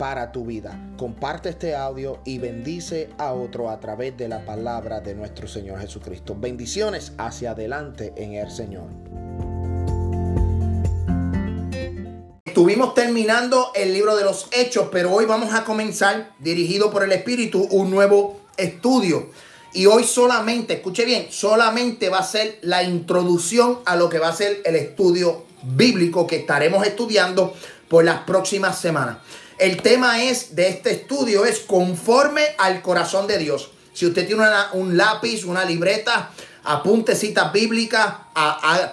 para tu vida. Comparte este audio y bendice a otro a través de la palabra de nuestro Señor Jesucristo. Bendiciones hacia adelante en el Señor. Estuvimos terminando el libro de los Hechos, pero hoy vamos a comenzar, dirigido por el Espíritu, un nuevo estudio. Y hoy solamente, escuche bien, solamente va a ser la introducción a lo que va a ser el estudio bíblico que estaremos estudiando por las próximas semanas. El tema es de este estudio es conforme al corazón de Dios. Si usted tiene un lápiz, una libreta, apunte citas bíblicas,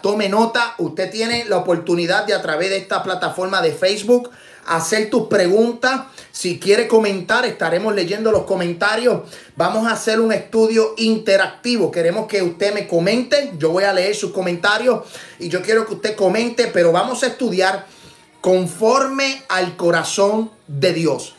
tome nota. Usted tiene la oportunidad de a través de esta plataforma de Facebook hacer tus preguntas. Si quiere comentar, estaremos leyendo los comentarios. Vamos a hacer un estudio interactivo. Queremos que usted me comente. Yo voy a leer sus comentarios y yo quiero que usted comente, pero vamos a estudiar conforme al corazón de Dios.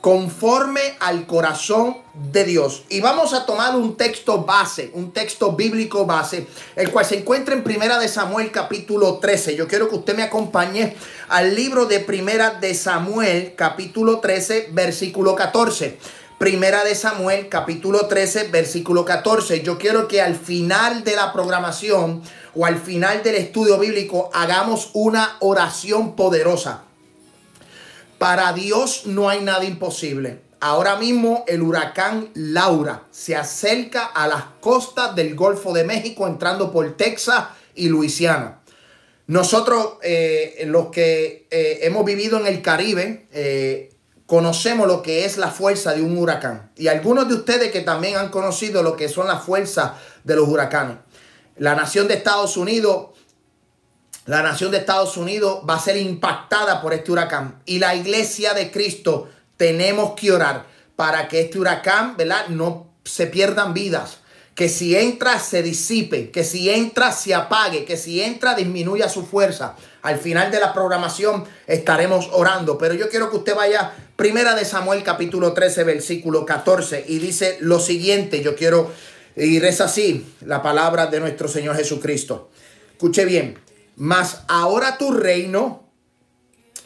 Conforme al corazón de Dios. Y vamos a tomar un texto base, un texto bíblico base, el cual se encuentra en Primera de Samuel capítulo 13. Yo quiero que usted me acompañe al libro de Primera de Samuel capítulo 13, versículo 14. Primera de Samuel capítulo 13, versículo 14. Yo quiero que al final de la programación o al final del estudio bíblico hagamos una oración poderosa. Para Dios no hay nada imposible. Ahora mismo el huracán Laura se acerca a las costas del Golfo de México entrando por Texas y Luisiana. Nosotros, eh, los que eh, hemos vivido en el Caribe, eh, conocemos lo que es la fuerza de un huracán. Y algunos de ustedes que también han conocido lo que son las fuerzas de los huracanes. La nación de Estados Unidos, la nación de Estados Unidos va a ser impactada por este huracán. Y la iglesia de Cristo tenemos que orar para que este huracán, ¿verdad? No se pierdan vidas. Que si entra se disipe, que si entra se apague, que si entra disminuya su fuerza. Al final de la programación estaremos orando, pero yo quiero que usted vaya primera de Samuel capítulo 13 versículo 14 y dice lo siguiente, yo quiero y reza así la palabra de nuestro Señor Jesucristo. Escuche bien, mas ahora tu reino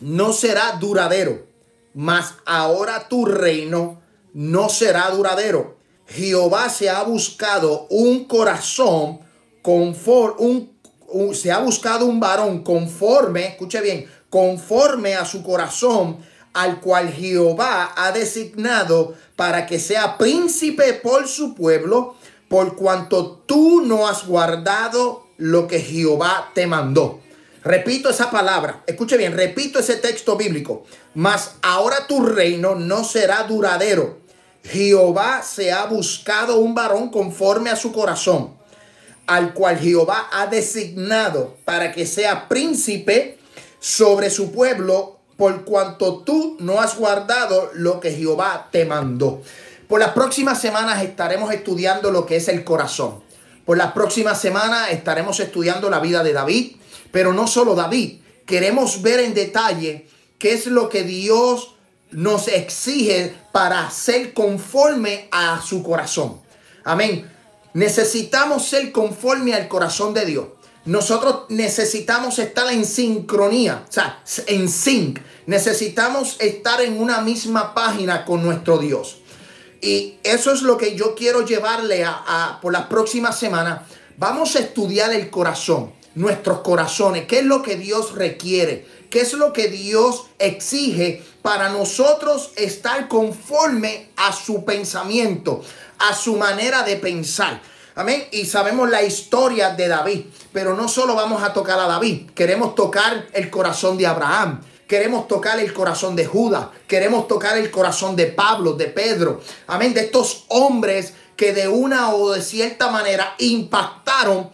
no será duradero, mas ahora tu reino no será duradero. Jehová se ha buscado un corazón conforme, un, se ha buscado un varón conforme, escuche bien, conforme a su corazón, al cual Jehová ha designado para que sea príncipe por su pueblo por cuanto tú no has guardado lo que Jehová te mandó. Repito esa palabra, escuche bien, repito ese texto bíblico. Mas ahora tu reino no será duradero. Jehová se ha buscado un varón conforme a su corazón, al cual Jehová ha designado para que sea príncipe sobre su pueblo, por cuanto tú no has guardado lo que Jehová te mandó. Por las próximas semanas estaremos estudiando lo que es el corazón. Por las próximas semanas estaremos estudiando la vida de David, pero no solo David. Queremos ver en detalle qué es lo que Dios nos exige para ser conforme a su corazón. Amén. Necesitamos ser conforme al corazón de Dios. Nosotros necesitamos estar en sincronía, o sea, en sync. Necesitamos estar en una misma página con nuestro Dios. Y eso es lo que yo quiero llevarle a, por las próximas semanas. Vamos a estudiar el corazón, nuestros corazones, qué es lo que Dios requiere, qué es lo que Dios exige para nosotros estar conforme a su pensamiento, a su manera de pensar. Amén. Y sabemos la historia de David, pero no solo vamos a tocar a David, queremos tocar el corazón de Abraham, Queremos tocar el corazón de Judas. Queremos tocar el corazón de Pablo, de Pedro. Amén. De estos hombres que de una o de cierta manera impactaron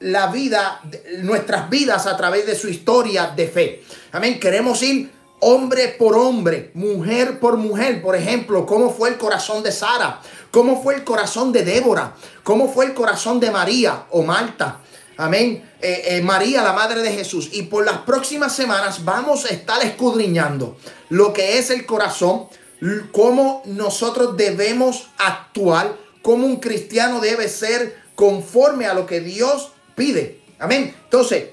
la vida, nuestras vidas a través de su historia de fe. Amén. Queremos ir hombre por hombre, mujer por mujer. Por ejemplo, cómo fue el corazón de Sara, cómo fue el corazón de Débora, cómo fue el corazón de María o Marta. Amén. Eh, eh, María, la madre de Jesús. Y por las próximas semanas vamos a estar escudriñando lo que es el corazón, cómo nosotros debemos actuar, cómo un cristiano debe ser conforme a lo que Dios pide. Amén. Entonces,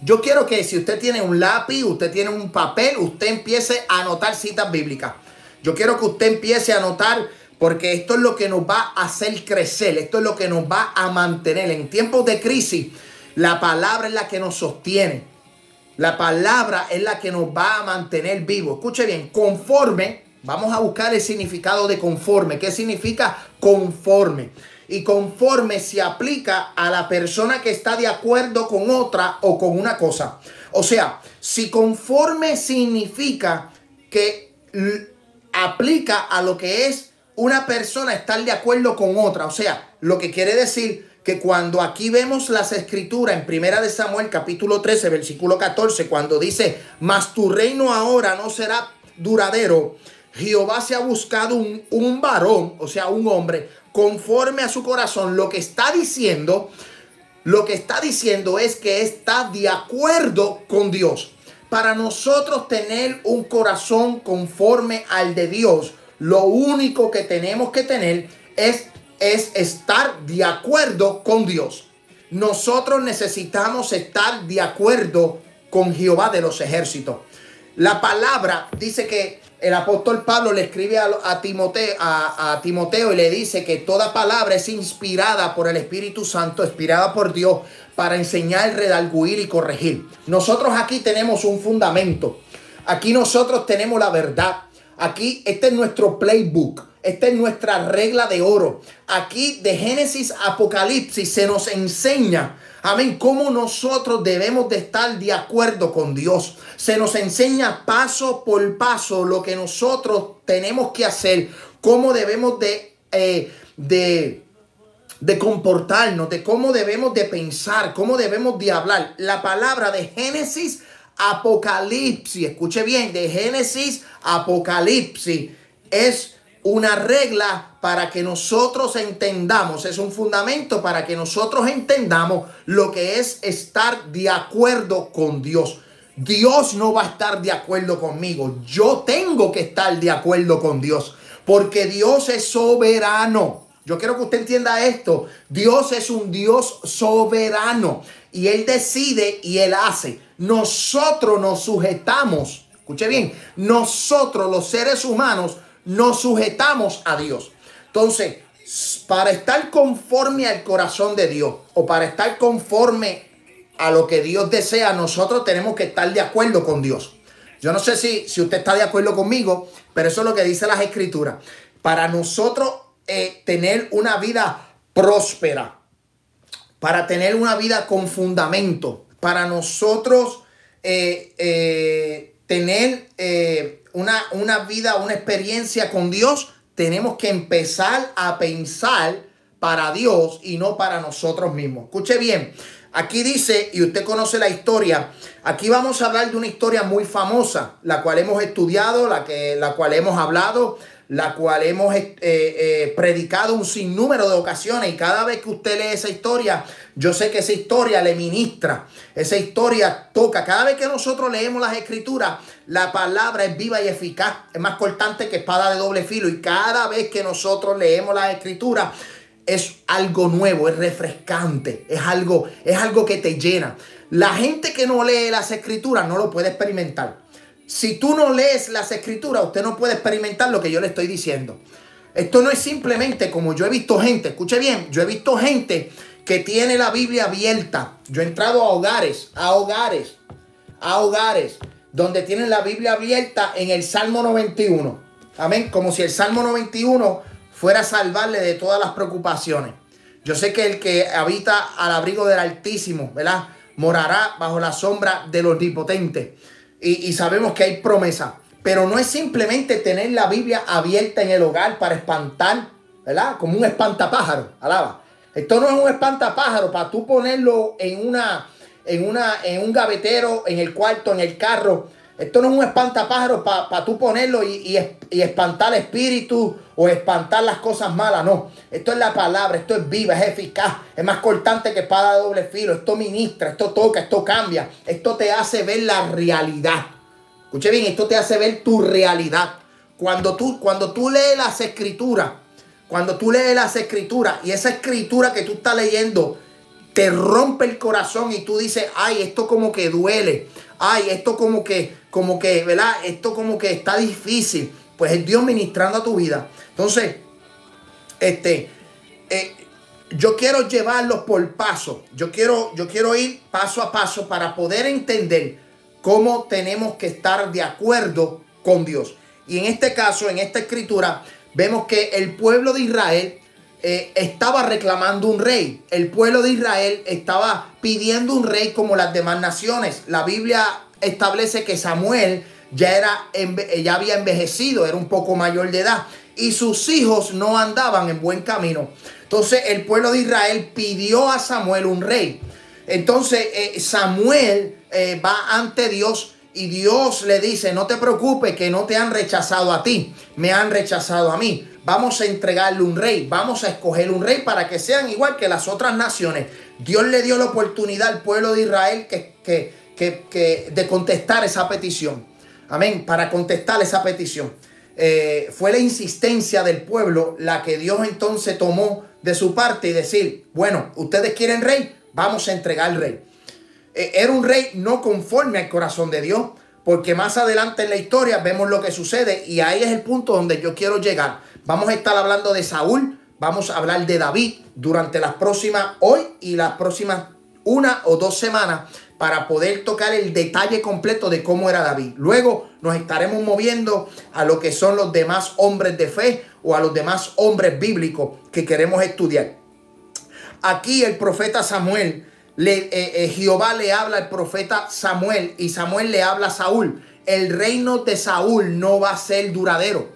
yo quiero que si usted tiene un lápiz, usted tiene un papel, usted empiece a anotar citas bíblicas. Yo quiero que usted empiece a anotar porque esto es lo que nos va a hacer crecer, esto es lo que nos va a mantener. En tiempos de crisis, la palabra es la que nos sostiene. La palabra es la que nos va a mantener vivos. Escuche bien, conforme, vamos a buscar el significado de conforme. ¿Qué significa conforme? y conforme se aplica a la persona que está de acuerdo con otra o con una cosa. O sea, si conforme significa que aplica a lo que es una persona estar de acuerdo con otra. O sea, lo que quiere decir que cuando aquí vemos las escrituras en Primera de Samuel capítulo 13 versículo 14 cuando dice, "Mas tu reino ahora no será duradero." Jehová se ha buscado un, un varón, o sea, un hombre conforme a su corazón, lo que está diciendo, lo que está diciendo es que está de acuerdo con Dios. Para nosotros tener un corazón conforme al de Dios, lo único que tenemos que tener es, es estar de acuerdo con Dios. Nosotros necesitamos estar de acuerdo con Jehová de los ejércitos. La palabra dice que el apóstol Pablo le escribe a, Timoteo, y le dice que toda palabra es inspirada por el Espíritu Santo, inspirada por Dios para enseñar, redarguir y corregir. Nosotros aquí tenemos un fundamento. Aquí nosotros tenemos la verdad. Aquí este es nuestro playbook. Esta es nuestra regla de oro. Aquí de Génesis a Apocalipsis se nos enseña Amén. Cómo nosotros debemos de estar de acuerdo con Dios. Se nos enseña paso por paso lo que nosotros tenemos que hacer. Cómo debemos de, eh, de, de comportarnos. De cómo debemos de pensar. Cómo debemos de hablar. La palabra de Génesis, Apocalipsis. Escuche bien. De Génesis, Apocalipsis. Es una regla para que nosotros entendamos, es un fundamento para que nosotros entendamos lo que es estar de acuerdo con Dios. Dios no va a estar de acuerdo conmigo, yo tengo que estar de acuerdo con Dios, porque Dios es soberano. Yo quiero que usted entienda esto. Dios es un Dios soberano y Él decide y Él hace. Nosotros nos sujetamos, escuche bien, nosotros los seres humanos nos sujetamos a Dios. Entonces, para estar conforme al corazón de Dios o para estar conforme a lo que Dios desea, nosotros tenemos que estar de acuerdo con Dios. Yo no sé si, si usted está de acuerdo conmigo, pero eso es lo que dice las escrituras. Para nosotros eh, tener una vida próspera, para tener una vida con fundamento, para nosotros eh, eh, tener una, una vida, una experiencia con Dios, tenemos que empezar a pensar para Dios y no para nosotros mismos. Escuche bien, aquí dice, y usted conoce la historia, aquí vamos a hablar de una historia muy famosa, la cual hemos estudiado, la, que, la cual hemos hablado, la cual hemos eh, eh, predicado un sinnúmero de ocasiones y cada vez que usted lee esa historia, yo sé que esa historia le ministra, esa historia toca. Cada vez que nosotros leemos las escrituras, la palabra es viva y eficaz, es más cortante que espada de doble filo y cada vez que nosotros leemos las escrituras, es algo nuevo, es refrescante, es algo, es algo que te llena. La gente que no lee las escrituras no lo puede experimentar. Si tú no lees las escrituras, usted no puede experimentar lo que yo le estoy diciendo. Esto no es simplemente como yo he visto gente, escuche bien, yo he visto gente que tiene la Biblia abierta. Yo he entrado a hogares, a hogares, a hogares, donde tienen la Biblia abierta en el Salmo 91. Amén, como si el Salmo 91 fuera a salvarle de todas las preocupaciones. Yo sé que el que habita al abrigo del Altísimo, ¿verdad? Morará bajo la sombra del Omnipotente y, sabemos que hay promesa. Pero no es simplemente tener la Biblia abierta en el hogar para espantar, ¿verdad? Como un espantapájaro, alaba. Esto no es un espantapájaro para tú ponerlo en una, en una, en un gavetero, en el cuarto, en el carro, Esto no es un espantapájaro para tú ponerlo y, y, espantar el espíritu o espantar las cosas malas. No, esto es la palabra, esto es viva, es eficaz, es más cortante que espada de doble filo. Esto ministra, esto toca, esto cambia. Esto te hace ver la realidad. Escuche bien, esto te hace ver tu realidad. Cuando tú, cuando tú lees las escrituras, cuando tú lees las escrituras y esa escritura que tú estás leyendo te rompe el corazón y tú dices, ay, esto como que duele, ay, esto como que, como que, ¿verdad? Esto como que está difícil. Pues es Dios ministrando a tu vida. Entonces, este, eh, yo quiero llevarlos por paso. Yo quiero, yo quiero ir paso a paso para poder entender cómo tenemos que estar de acuerdo con Dios. Y en este caso, en esta escritura, vemos que el pueblo de Israel eh, estaba reclamando un rey. El pueblo de Israel estaba pidiendo un rey como las demás naciones. La Biblia establece que Samuel ya, era, ya había envejecido, era un poco mayor de edad. Y sus hijos no andaban en buen camino. Entonces el pueblo de Israel pidió a Samuel un rey. Entonces eh, Samuel eh, va ante Dios y Dios le dice, no te preocupes que no te han rechazado a ti, me han rechazado a mí vamos a entregarle un rey, vamos a escoger un rey para que sean igual que las otras naciones. Dios le dio la oportunidad al pueblo de Israel que, que, de contestar esa petición. Amén, para contestar esa petición. Eh, fue la insistencia del pueblo la que Dios entonces tomó de su parte y decir, bueno, ustedes quieren rey, vamos a entregar rey. Eh, era un rey no conforme al corazón de Dios, porque más adelante en la historia vemos lo que sucede y ahí es el punto donde yo quiero llegar. Vamos a estar hablando de Saúl, vamos a hablar de David durante las próximas, hoy y las próximas una o dos semanas para poder tocar el detalle completo de cómo era David. Luego nos estaremos moviendo a lo que son los demás hombres de fe o a los demás hombres bíblicos que queremos estudiar. Aquí el profeta Samuel, le, eh, eh, Jehová le habla al profeta Samuel y Samuel le habla a Saúl. El reino de Saúl no va a ser duradero.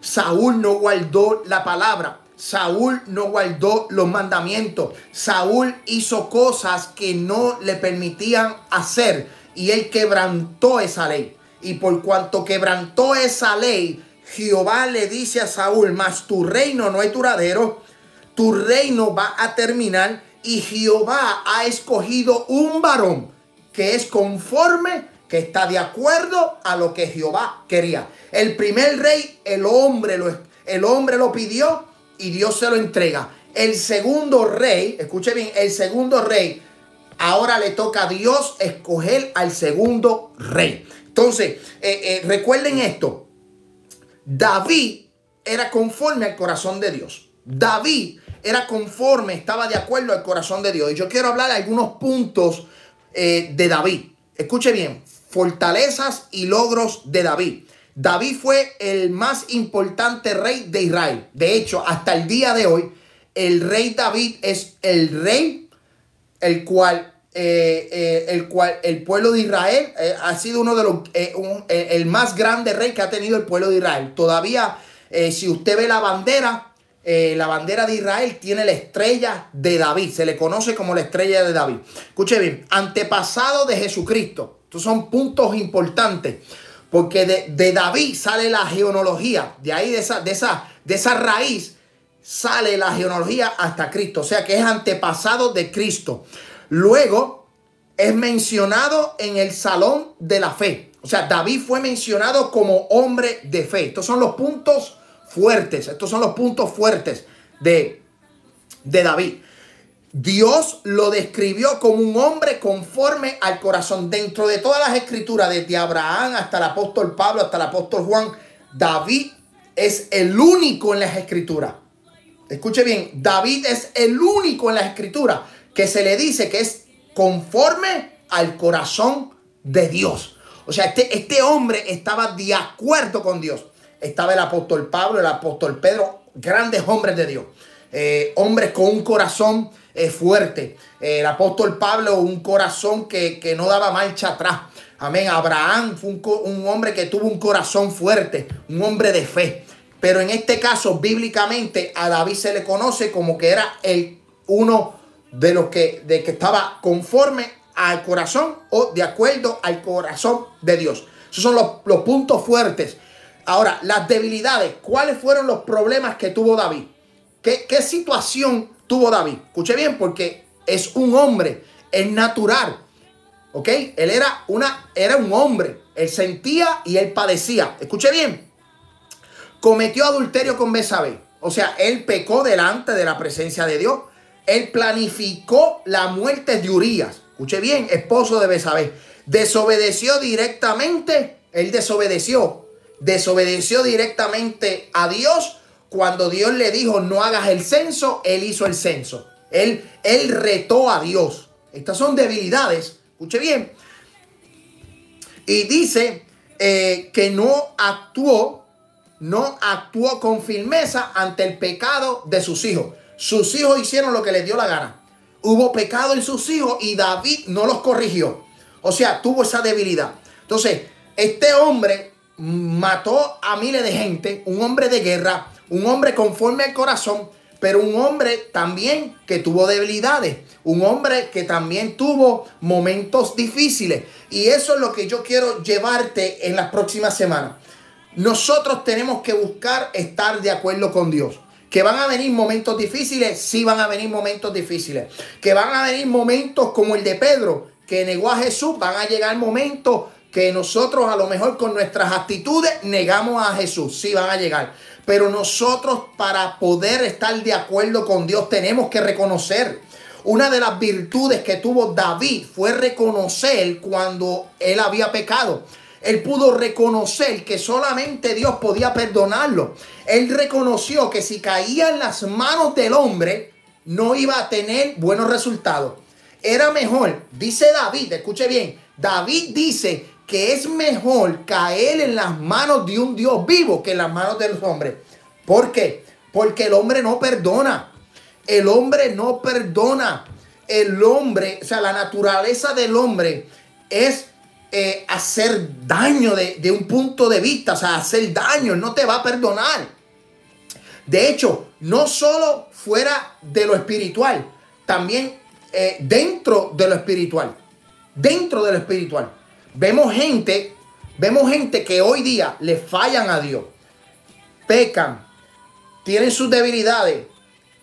Saúl no guardó la palabra. Saúl no guardó los mandamientos. Saúl hizo cosas que no le permitían hacer y él quebrantó esa ley. Y por cuanto quebrantó esa ley, Jehová le dice a Saúl, mas tu reino no es duradero, tu reino va a terminar y Jehová ha escogido un varón que es conforme que está de acuerdo a lo que Jehová quería. El primer rey, el hombre lo, el hombre lo pidió y Dios se lo entrega. El segundo rey, escuche bien, el segundo rey, ahora le toca a Dios escoger al segundo rey. Entonces, eh, eh, recuerden esto, David era conforme al corazón de Dios. David era conforme, estaba de acuerdo al corazón de Dios. Y yo quiero hablar de algunos puntos eh, de David. Escuche bien, fortalezas y logros de David. David fue el más importante rey de Israel. De hecho, hasta el día de hoy, el rey David es el rey el cual, eh, eh, el, cual el pueblo de Israel ha sido uno de los, el más grande rey que ha tenido el pueblo de Israel. Todavía, si usted ve la bandera, la bandera de Israel tiene la estrella de David. Se le conoce como la estrella de David. Escuche bien, antepasado de Jesucristo. Estos son puntos importantes. Porque de, David sale la genealogía. De ahí, de esa, de, esa, de esa raíz, sale la genealogía hasta Cristo. O sea que es antepasado de Cristo. Luego es mencionado en el salón de la fe. O sea, David fue mencionado como hombre de fe. Estos son los puntos fuertes. Estos son los puntos fuertes de, de David. Dios lo describió como un hombre conforme al corazón. Dentro de todas las escrituras, desde Abraham hasta el apóstol Pablo, hasta el apóstol Juan, David es el único en las escrituras. Escuche bien, David es el único en las escrituras que se le dice que es conforme al corazón de Dios. O sea, este, este hombre estaba de acuerdo con Dios. Estaba el apóstol Pablo, el apóstol Pedro, grandes hombres de Dios. Eh, hombres con un corazón eh, fuerte. Eh, el apóstol Pablo, un corazón que, no daba marcha atrás. Amén. Abraham fue un, hombre que tuvo un corazón fuerte, un hombre de fe. Pero en este caso, bíblicamente, a David se le conoce como que era el uno de los que, de que estaba conforme al corazón o de acuerdo al corazón de Dios. Esos son los, los puntos fuertes. Ahora, las debilidades. ¿Cuáles fueron los problemas que tuvo David? ¿Qué, situación tuvo David? Escuche bien, porque es un hombre, es natural. ¿Ok? Él era, una, era un hombre. Él sentía y él padecía. Escuche bien. Cometió adulterio con Besabé. O sea, él pecó delante de la presencia de Dios. Él planificó la muerte de Urias. Escuche bien, esposo de Besabé. Desobedeció directamente. Él desobedeció. Desobedeció directamente a Dios. Cuando Dios le dijo no hagas el censo, él hizo el censo. Él, él retó a Dios. Estas son debilidades. Escuche bien. Y dice eh, que no actuó, no actuó con firmeza ante el pecado de sus hijos. Sus hijos hicieron lo que les dio la gana. Hubo pecado en sus hijos y David no los corrigió. O sea, tuvo esa debilidad. Entonces, este hombre mató a miles de gente, un hombre de guerra, un hombre conforme al corazón, pero un hombre también que tuvo debilidades, un hombre que también tuvo momentos difíciles. Y eso es lo que yo quiero llevarte en las próximas semanas. Nosotros tenemos que buscar estar de acuerdo con Dios. Que van a venir momentos difíciles, sí van a venir momentos difíciles. Que van a venir momentos como el de Pedro, que negó a Jesús, van a llegar momentos que nosotros a lo mejor con nuestras actitudes negamos a Jesús, sí van a llegar. Pero nosotros para poder estar de acuerdo con Dios tenemos que reconocer. Una de las virtudes que tuvo David fue reconocer cuando él había pecado. Él pudo reconocer que solamente Dios podía perdonarlo. Él reconoció que si caía en las manos del hombre, no iba a tener buenos resultados. Era mejor, dice David, escuche bien, David dice que es mejor caer en las manos de un Dios vivo que en las manos de los hombres. ¿Por qué? Porque el hombre no perdona. El hombre no perdona. El hombre, o sea, la naturaleza del hombre es eh, hacer daño de, un punto de vista, o sea, hacer daño, no te va a perdonar. De hecho, no solo fuera de lo espiritual, también eh, dentro de lo espiritual. Dentro de lo espiritual. Vemos gente, vemos gente que hoy día le fallan a Dios, pecan, tienen sus debilidades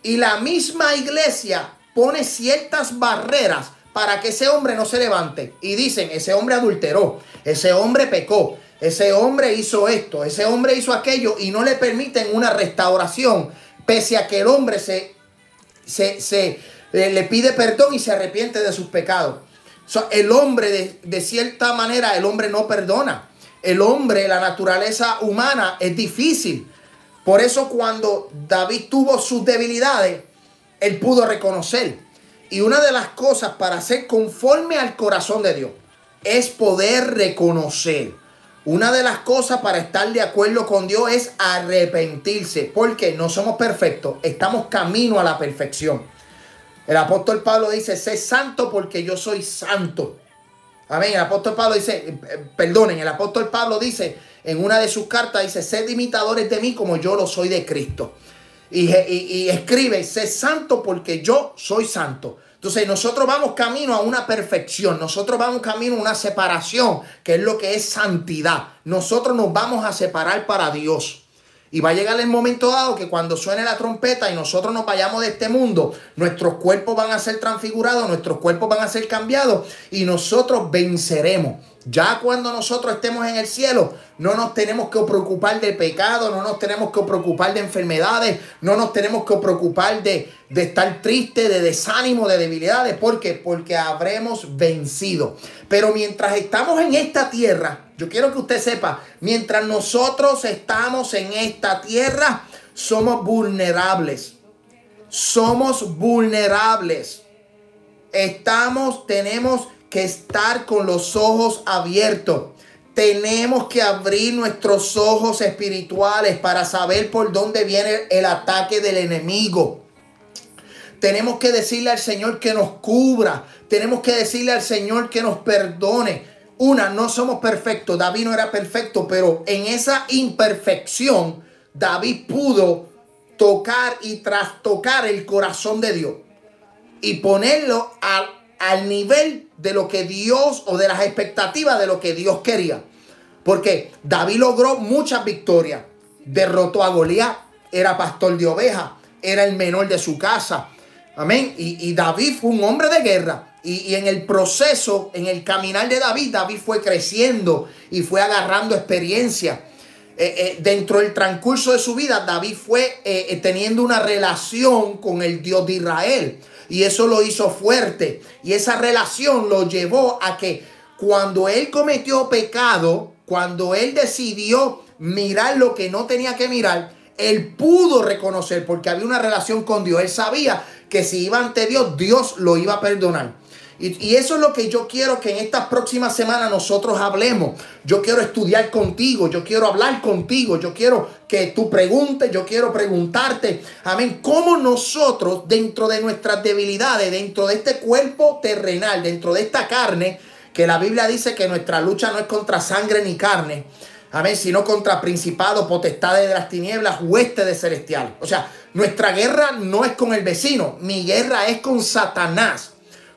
y la misma iglesia pone ciertas barreras para que ese hombre no se levante. Y dicen, ese hombre adulteró, ese hombre pecó, ese hombre hizo esto, ese hombre hizo aquello y no le permiten una restauración, pese a que el hombre se, se, le pide perdón y se arrepiente de sus pecados el hombre, de, cierta manera, el hombre no perdona. El hombre, la naturaleza humana es difícil. Por eso cuando David tuvo sus debilidades, él pudo reconocer. Y una de las cosas para ser conforme al corazón de Dios es poder reconocer. Una de las cosas para estar de acuerdo con Dios es arrepentirse. Porque no somos perfectos, estamos camino a la perfección. El apóstol Pablo dice, sé santo porque yo soy santo. Amén. El apóstol Pablo dice, eh, eh, perdonen, el apóstol Pablo dice en una de sus cartas, dice, sed imitadores de mí como yo lo soy de Cristo. Y, y, escribe, sé santo porque yo soy santo. Entonces nosotros vamos camino a una perfección, nosotros vamos camino a una separación, que es lo que es santidad. Nosotros nos vamos a separar para Dios. Y va a llegar el momento dado que cuando suene la trompeta y nosotros nos vayamos de este mundo, nuestros cuerpos van a ser transfigurados, nuestros cuerpos van a ser cambiados y nosotros venceremos. Ya cuando nosotros estemos en el cielo, no nos tenemos que preocupar del pecado, no nos tenemos que preocupar de enfermedades, no nos tenemos que preocupar de, de estar triste, de desánimo, de debilidades. ¿Por qué? Porque habremos vencido. Pero mientras estamos en esta tierra, yo quiero que usted sepa, mientras nosotros estamos en esta tierra, somos vulnerables. Somos vulnerables. Estamos, tenemos que estar con los ojos abiertos. Tenemos que abrir nuestros ojos espirituales para saber por dónde viene el ataque del enemigo. Tenemos que decirle al Señor que nos cubra. Tenemos que decirle al Señor que nos perdone. Una, no somos perfectos. David no era perfecto, pero en esa imperfección, David pudo tocar y trastocar el corazón de Dios y ponerlo al, al nivel de lo que Dios o de las expectativas de lo que Dios quería. Porque David logró muchas victorias. Derrotó a Goliat, era pastor de ovejas, era el menor de su casa. Amén. Y, David fue un hombre de guerra. Y, en el proceso, en el caminar de David, David fue creciendo y fue agarrando experiencia. Eh, eh, dentro del transcurso de su vida, David fue eh, teniendo una relación con el Dios de Israel. Y eso lo hizo fuerte. Y esa relación lo llevó a que cuando él cometió pecado, cuando él decidió mirar lo que no tenía que mirar, él pudo reconocer porque había una relación con Dios. Él sabía que si iba ante Dios, Dios lo iba a perdonar. Y, eso es lo que yo quiero que en estas próximas semanas nosotros hablemos. Yo quiero estudiar contigo, yo quiero hablar contigo, yo quiero que tú preguntes, yo quiero preguntarte, amén, cómo nosotros dentro de nuestras debilidades, dentro de este cuerpo terrenal, dentro de esta carne, que la Biblia dice que nuestra lucha no es contra sangre ni carne, amén, sino contra principados, potestades de las tinieblas, huestes de celestial. O sea, nuestra guerra no es con el vecino, mi guerra es con Satanás,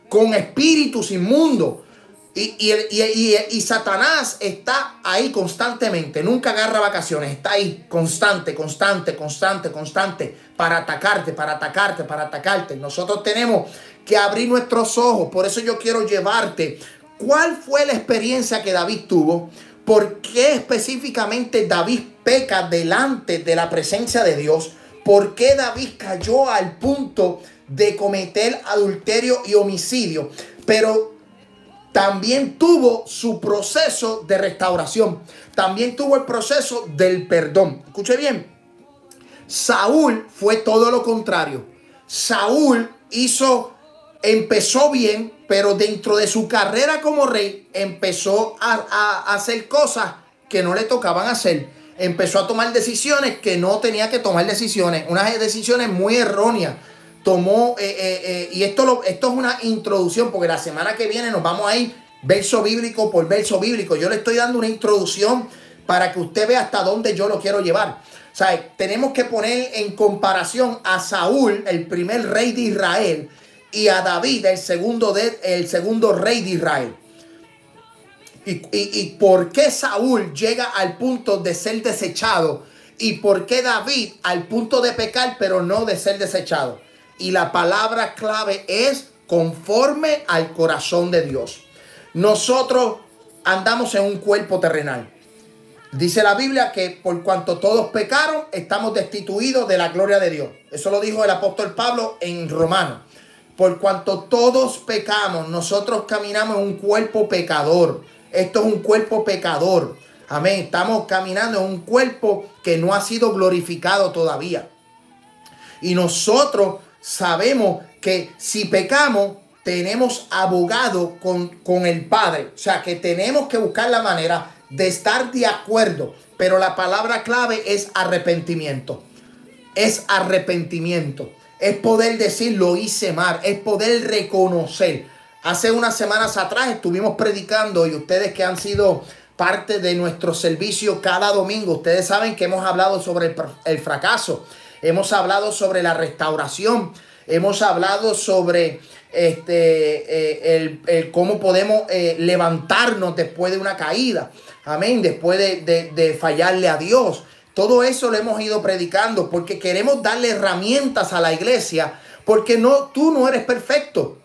con espíritus inmundos. Y, y, y, Satanás está ahí constantemente, nunca agarra vacaciones, está ahí constante, constante, constante, constante, para atacarte, para atacarte, para atacarte. Nosotros tenemos que abrir nuestros ojos, por eso yo quiero llevarte cuál fue la experiencia que David tuvo, por qué específicamente David peca delante de la presencia de Dios, por qué David cayó al punto cometer adulterio y homicidio, pero también tuvo su proceso de restauración, también tuvo el proceso del perdón. Escuche bien, Saúl fue todo lo contrario. Saúl hizo, empezó bien, pero dentro de su carrera como rey empezó a, hacer cosas que no le tocaban hacer. Empezó a tomar decisiones que no tenía que tomar decisiones, unas decisiones muy erróneas. Tomó, eh, eh, eh, y esto, es una introducción, porque la semana que viene nos vamos a ir verso bíblico por verso bíblico. Yo le estoy dando una introducción para que usted vea hasta dónde yo lo quiero llevar. O sea, tenemos que poner en comparación a Saúl, el primer rey de Israel, y a David, el segundo, rey de Israel. Y, por qué Saúl llega al punto de ser desechado y por qué David al punto de pecar pero no de ser desechado. Y la palabra clave es conforme al corazón de Dios. Nosotros andamos en un cuerpo terrenal. Dice la Biblia que por cuanto todos pecaron, estamos destituidos de la gloria de Dios. Eso lo dijo el apóstol Pablo en Romanos. Por cuanto todos pecamos, nosotros caminamos en un cuerpo pecador. Esto es un cuerpo pecador. Amén. Estamos caminando en un cuerpo que no ha sido glorificado todavía. Y nosotros sabemos que si pecamos, tenemos abogado con, con el Padre. O sea, que tenemos que buscar la manera de estar de acuerdo. Pero la palabra clave es arrepentimiento. Es arrepentimiento es poder decir lo hice mal, es poder reconocer. Hace unas semanas atrás estuvimos predicando y ustedes que han sido parte de nuestro servicio cada domingo, ustedes saben que hemos hablado sobre el, fracaso, hemos hablado sobre la restauración, hemos hablado sobre este, eh, el, cómo podemos eh, levantarnos después de una caída, amén, después de, de fallarle a Dios. Todo eso lo hemos ido predicando porque queremos darle herramientas a la iglesia porque no tú no eres perfecto.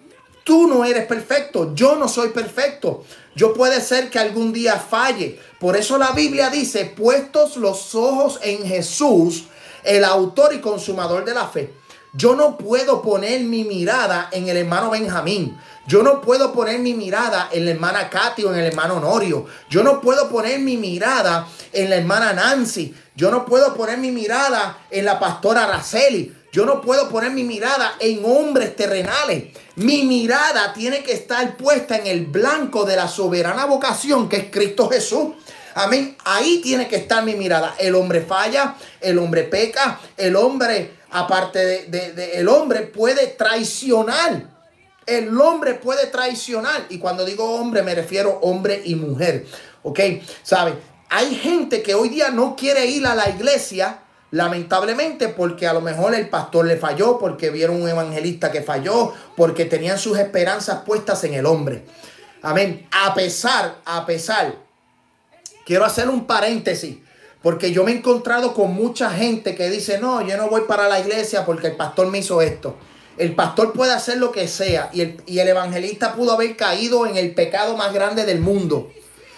Tú no eres perfecto, yo no soy perfecto. Yo puede ser que algún día falle. Por eso la Biblia dice, puestos los ojos en Jesús, el autor y consumador de la fe. Yo no puedo poner mi mirada en el hermano Benjamín. Yo no puedo poner mi mirada en la hermana Katy o en el hermano Norio. Yo no puedo poner mi mirada en la hermana Nancy. Yo no puedo poner mi mirada en la pastora Araceli. Yo no puedo poner mi mirada en hombres terrenales. Mi mirada tiene que estar puesta en el blanco de la soberana vocación que es Cristo Jesús. Amén. Ahí tiene que estar mi mirada. El hombre falla, el hombre peca, el hombre, aparte de, el hombre puede traicionar. El hombre puede traicionar. Y cuando digo hombre me refiero hombre y mujer. ¿Ok? ¿Sabe? Hay gente que hoy día no quiere ir a la iglesia, lamentablemente, porque a lo mejor el pastor le falló, porque vieron un evangelista que falló, porque tenían sus esperanzas puestas en el hombre. Amén. A pesar, a pesar quiero hacer un paréntesis. Porque yo me he encontrado con mucha gente que dice, no, yo no voy para la iglesia porque el pastor me hizo esto. El pastor puede hacer lo que sea y el, y el evangelista pudo haber caído en el pecado más grande del mundo.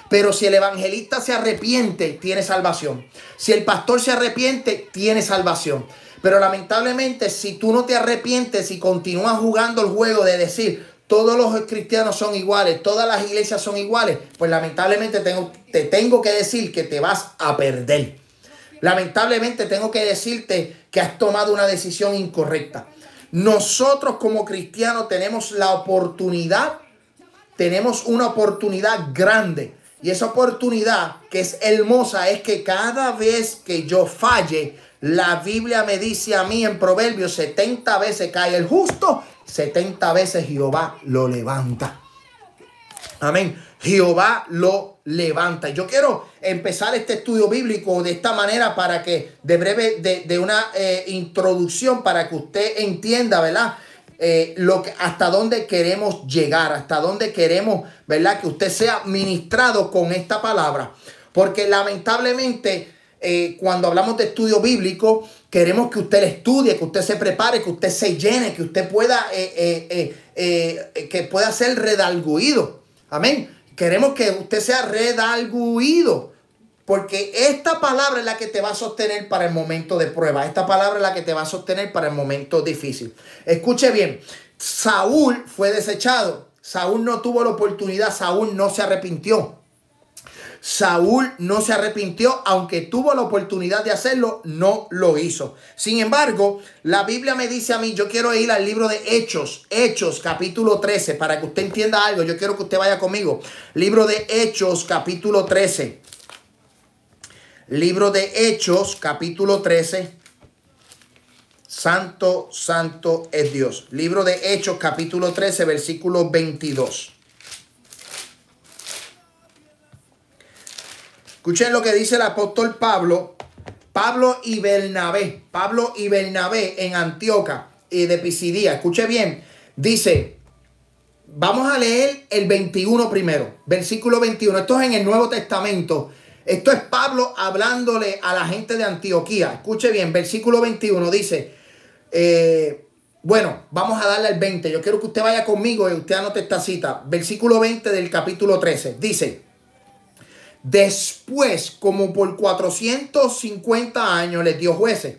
Pero si el evangelista se arrepiente, tiene salvación. Si el pastor se arrepiente, tiene salvación. Pero lamentablemente, si tú no te arrepientes y continúas jugando el juego de decir, todos los cristianos son iguales, todas las iglesias son iguales, pues lamentablemente tengo, te tengo que decir que te vas a perder. Lamentablemente tengo que decirte que has tomado una decisión incorrecta. Nosotros como cristianos tenemos la oportunidad, tenemos una oportunidad grande. Y esa oportunidad que es hermosa es que cada vez que yo falle, la Biblia me dice a mí en Proverbios 70 veces cae el justo 70 veces Jehová lo levanta. Amén. Jehová lo levanta. Yo quiero empezar este estudio bíblico de esta manera para que de breve, de, una eh, introducción, para que usted entienda, ¿verdad? Eh, lo que, hasta dónde queremos llegar, hasta dónde queremos, ¿verdad? Que usted sea ministrado con esta palabra. Porque lamentablemente eh, cuando hablamos de estudio bíblico, queremos que usted estudie, que usted se prepare, que usted se llene, que usted pueda, eh, eh, que pueda ser redalguido. Amén. Queremos que usted sea redalguido. Porque esta palabra es la que te va a sostener para el momento de prueba. Esta palabra es la que te va a sostener para el momento difícil. Escuche bien. Saúl fue desechado. Saúl no tuvo la oportunidad. Saúl no se arrepintió. Saúl no se arrepintió, aunque tuvo la oportunidad de hacerlo, no lo hizo. Sin embargo, la Biblia me dice a mí, yo quiero ir al libro de Hechos, Hechos capítulo 13, para que usted entienda algo, yo quiero que usted vaya conmigo. Libro de Hechos capítulo 13. Libro de Hechos capítulo 13. Santo, santo es Dios. Libro de Hechos capítulo 13, versículo 22. Escuchen lo que dice el apóstol Pablo, Pablo y Bernabé, Pablo y Bernabé en Antioquia y de Pisidía. Escuche bien, dice, vamos a leer el 21 primero, versículo 21. Esto es en el Nuevo Testamento. Esto es Pablo hablándole a la gente de Antioquía. Escuche bien, versículo 21 dice, eh, bueno, vamos a darle el 20. Yo quiero que usted vaya conmigo y usted anote esta cita. Versículo 20 del capítulo 13. Dice, Después, como por 450 años, les dio jueces.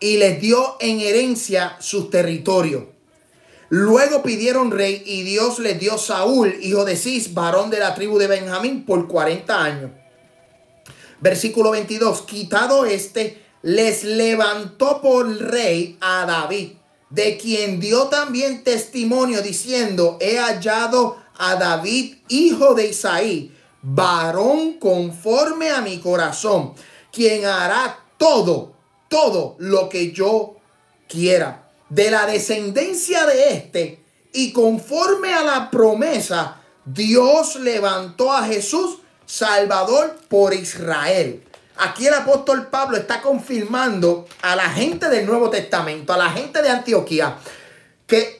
Y les dio en herencia sus territorios. Luego pidieron rey y Dios les dio Saúl, hijo de Cis, varón de la tribu de Benjamín, por 40 años. Versículo 22. Quitado este, les levantó por rey a David, de quien dio también testimonio diciendo, he hallado a David, hijo de Isaí, varón conforme a mi corazón, quien hará todo, todo lo que yo quiera. De la descendencia de este y conforme a la promesa, Dios levantó a Jesús Salvador por Israel. Aquí el apóstol Pablo está confirmando a la gente del Nuevo Testamento, a la gente de Antioquía, que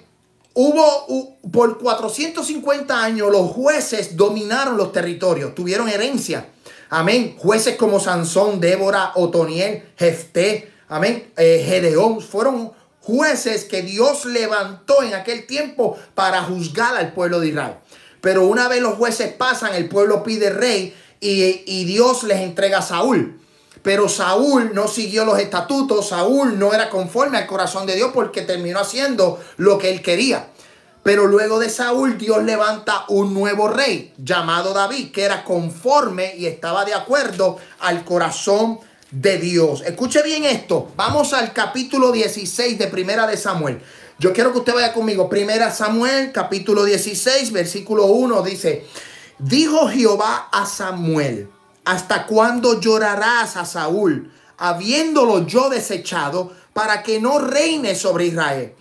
Hubo por 450 años los jueces dominaron los territorios, tuvieron herencia. Amén. Jueces como Sansón, Débora, Otoniel, Jefté, amén, eh, Gedeón, fueron jueces que Dios levantó en aquel tiempo para juzgar al pueblo de Israel. Pero una vez los jueces pasan, el pueblo pide rey y, y Dios les entrega a Saúl. Pero Saúl no siguió los estatutos, Saúl no era conforme al corazón de Dios porque terminó haciendo lo que él quería. Pero luego de Saúl, Dios levanta un nuevo rey llamado David, que era conforme y estaba de acuerdo al corazón de Dios. Escuche bien esto. Vamos al capítulo 16 de Primera de Samuel. Yo quiero que usted vaya conmigo. Primera Samuel, capítulo 16, versículo 1 dice, dijo Jehová a Samuel, ¿Hasta cuándo llorarás a Saúl, habiéndolo yo desechado, para que no reine sobre Israel?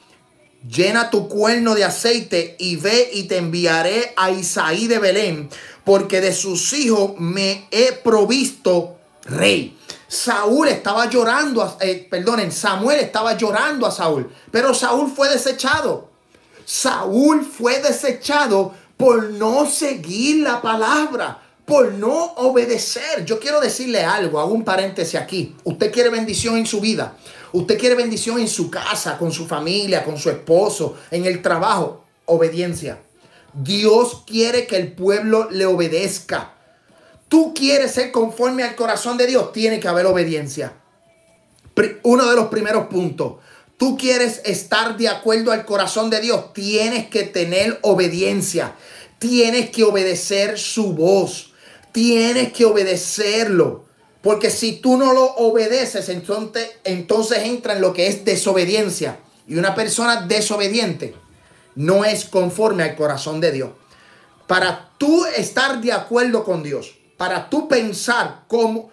Llena tu cuerno de aceite y ve y te enviaré a Isaí de Belén, porque de sus hijos me he provisto rey. Saúl estaba llorando, eh, perdonen, Samuel estaba llorando a Saúl, pero Saúl fue desechado. Saúl fue desechado por no seguir la palabra por no obedecer. Yo quiero decirle algo, hago un paréntesis aquí. Usted quiere bendición en su vida. Usted quiere bendición en su casa, con su familia, con su esposo, en el trabajo. Obediencia. Dios quiere que el pueblo le obedezca. Tú quieres ser conforme al corazón de Dios, tiene que haber obediencia. Uno de los primeros puntos. Tú quieres estar de acuerdo al corazón de Dios, tienes que tener obediencia. Tienes que obedecer su voz tienes que obedecerlo. Porque si tú no lo obedeces, entonces, entra en lo que es desobediencia. Y una persona desobediente no es conforme al corazón de Dios. Para tú estar de acuerdo con Dios, para tú pensar con,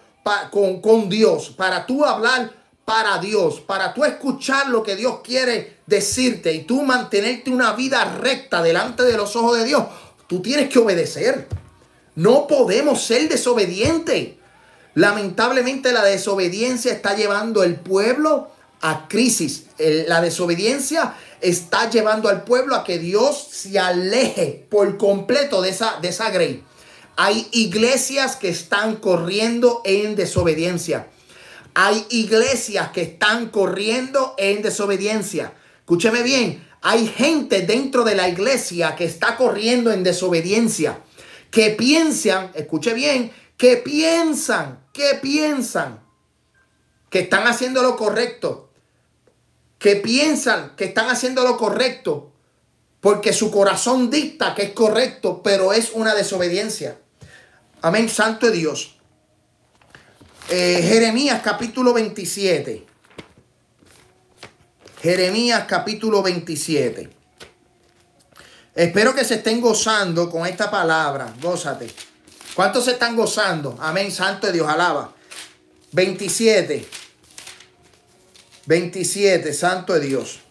con Dios, para tú hablar para Dios, para tú escuchar lo que Dios quiere decirte y tú mantenerte una vida recta delante de los ojos de Dios, tú tienes que obedecer. No podemos ser desobedientes. Lamentablemente la desobediencia está llevando al pueblo a crisis. la desobediencia está llevando al pueblo a que Dios se aleje por completo de esa, de esa grey. Hay iglesias que están corriendo en desobediencia. Hay iglesias que están corriendo en desobediencia. Escúcheme bien, hay gente dentro de la iglesia que está corriendo en desobediencia que piensan, escuche bien, que piensan, que piensan que están haciendo lo correcto, que piensan que están haciendo lo correcto, porque su corazón dicta que es correcto, pero es una desobediencia. Amén, santo Dios. Eh, Jeremías capítulo 27. Jeremías capítulo 27. Espero que se estén gozando con esta palabra. Gózate. ¿Cuántos se están gozando? Amén. Santo de Dios, alaba. 27. 27. Santo de Dios.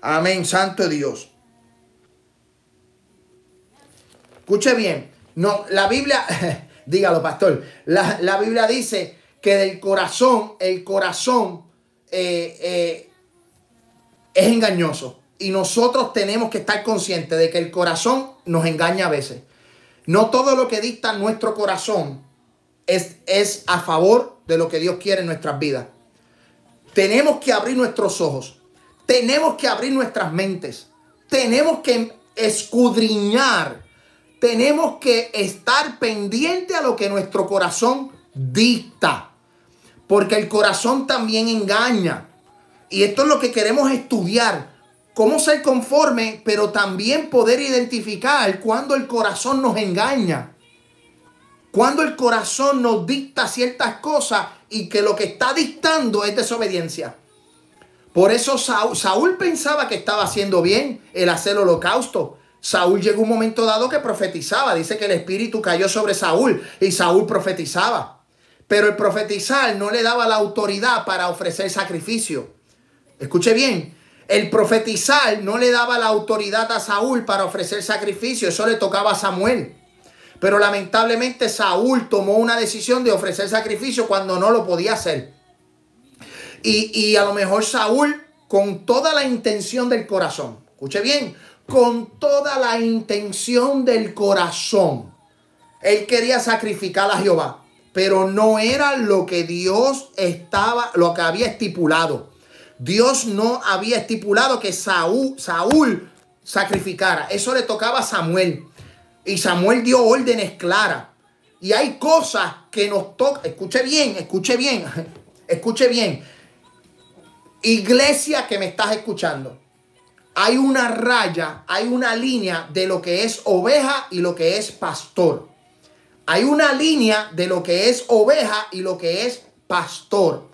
Amén. Santo de Dios. Escuche bien. No, la Biblia, dígalo, pastor. La, Biblia dice que del corazón, el corazón eh, eh, es engañoso. Y nosotros tenemos que estar conscientes de que el corazón nos engaña a veces. No todo lo que dicta nuestro corazón es, es a favor de lo que Dios quiere en nuestras vidas. Tenemos que abrir nuestros ojos. Tenemos que abrir nuestras mentes. Tenemos que escudriñar. Tenemos que estar pendiente a lo que nuestro corazón dicta. Porque el corazón también engaña. Y esto es lo que queremos estudiar cómo ser conforme, pero también poder identificar cuando el corazón nos engaña. Cuando el corazón nos dicta ciertas cosas y que lo que está dictando es desobediencia. Por eso Saúl, pensaba que estaba haciendo bien el hacer holocausto. Saúl llegó un momento dado que profetizaba. Dice que el espíritu cayó sobre Saúl y Saúl profetizaba. Pero el profetizar no le daba la autoridad para ofrecer sacrificio. Escuche bien, el profetizar no le daba la autoridad a Saúl para ofrecer sacrificio, eso le tocaba a Samuel. Pero lamentablemente Saúl tomó una decisión de ofrecer sacrificio cuando no lo podía hacer. Y, y a lo mejor Saúl, con toda la intención del corazón, escuche bien, con toda la intención del corazón, él quería sacrificar a Jehová, pero no era lo que Dios estaba, lo que había estipulado. Dios no había estipulado que Saúl, Saúl sacrificara. Eso le tocaba a Samuel. Y Samuel dio órdenes claras. Y hay cosas que nos toca. Escuche bien, escuche bien, escuche bien. Iglesia que me estás escuchando. Hay una raya, hay una línea de lo que es oveja y lo que es pastor. Hay una línea de lo que es oveja y lo que es pastor.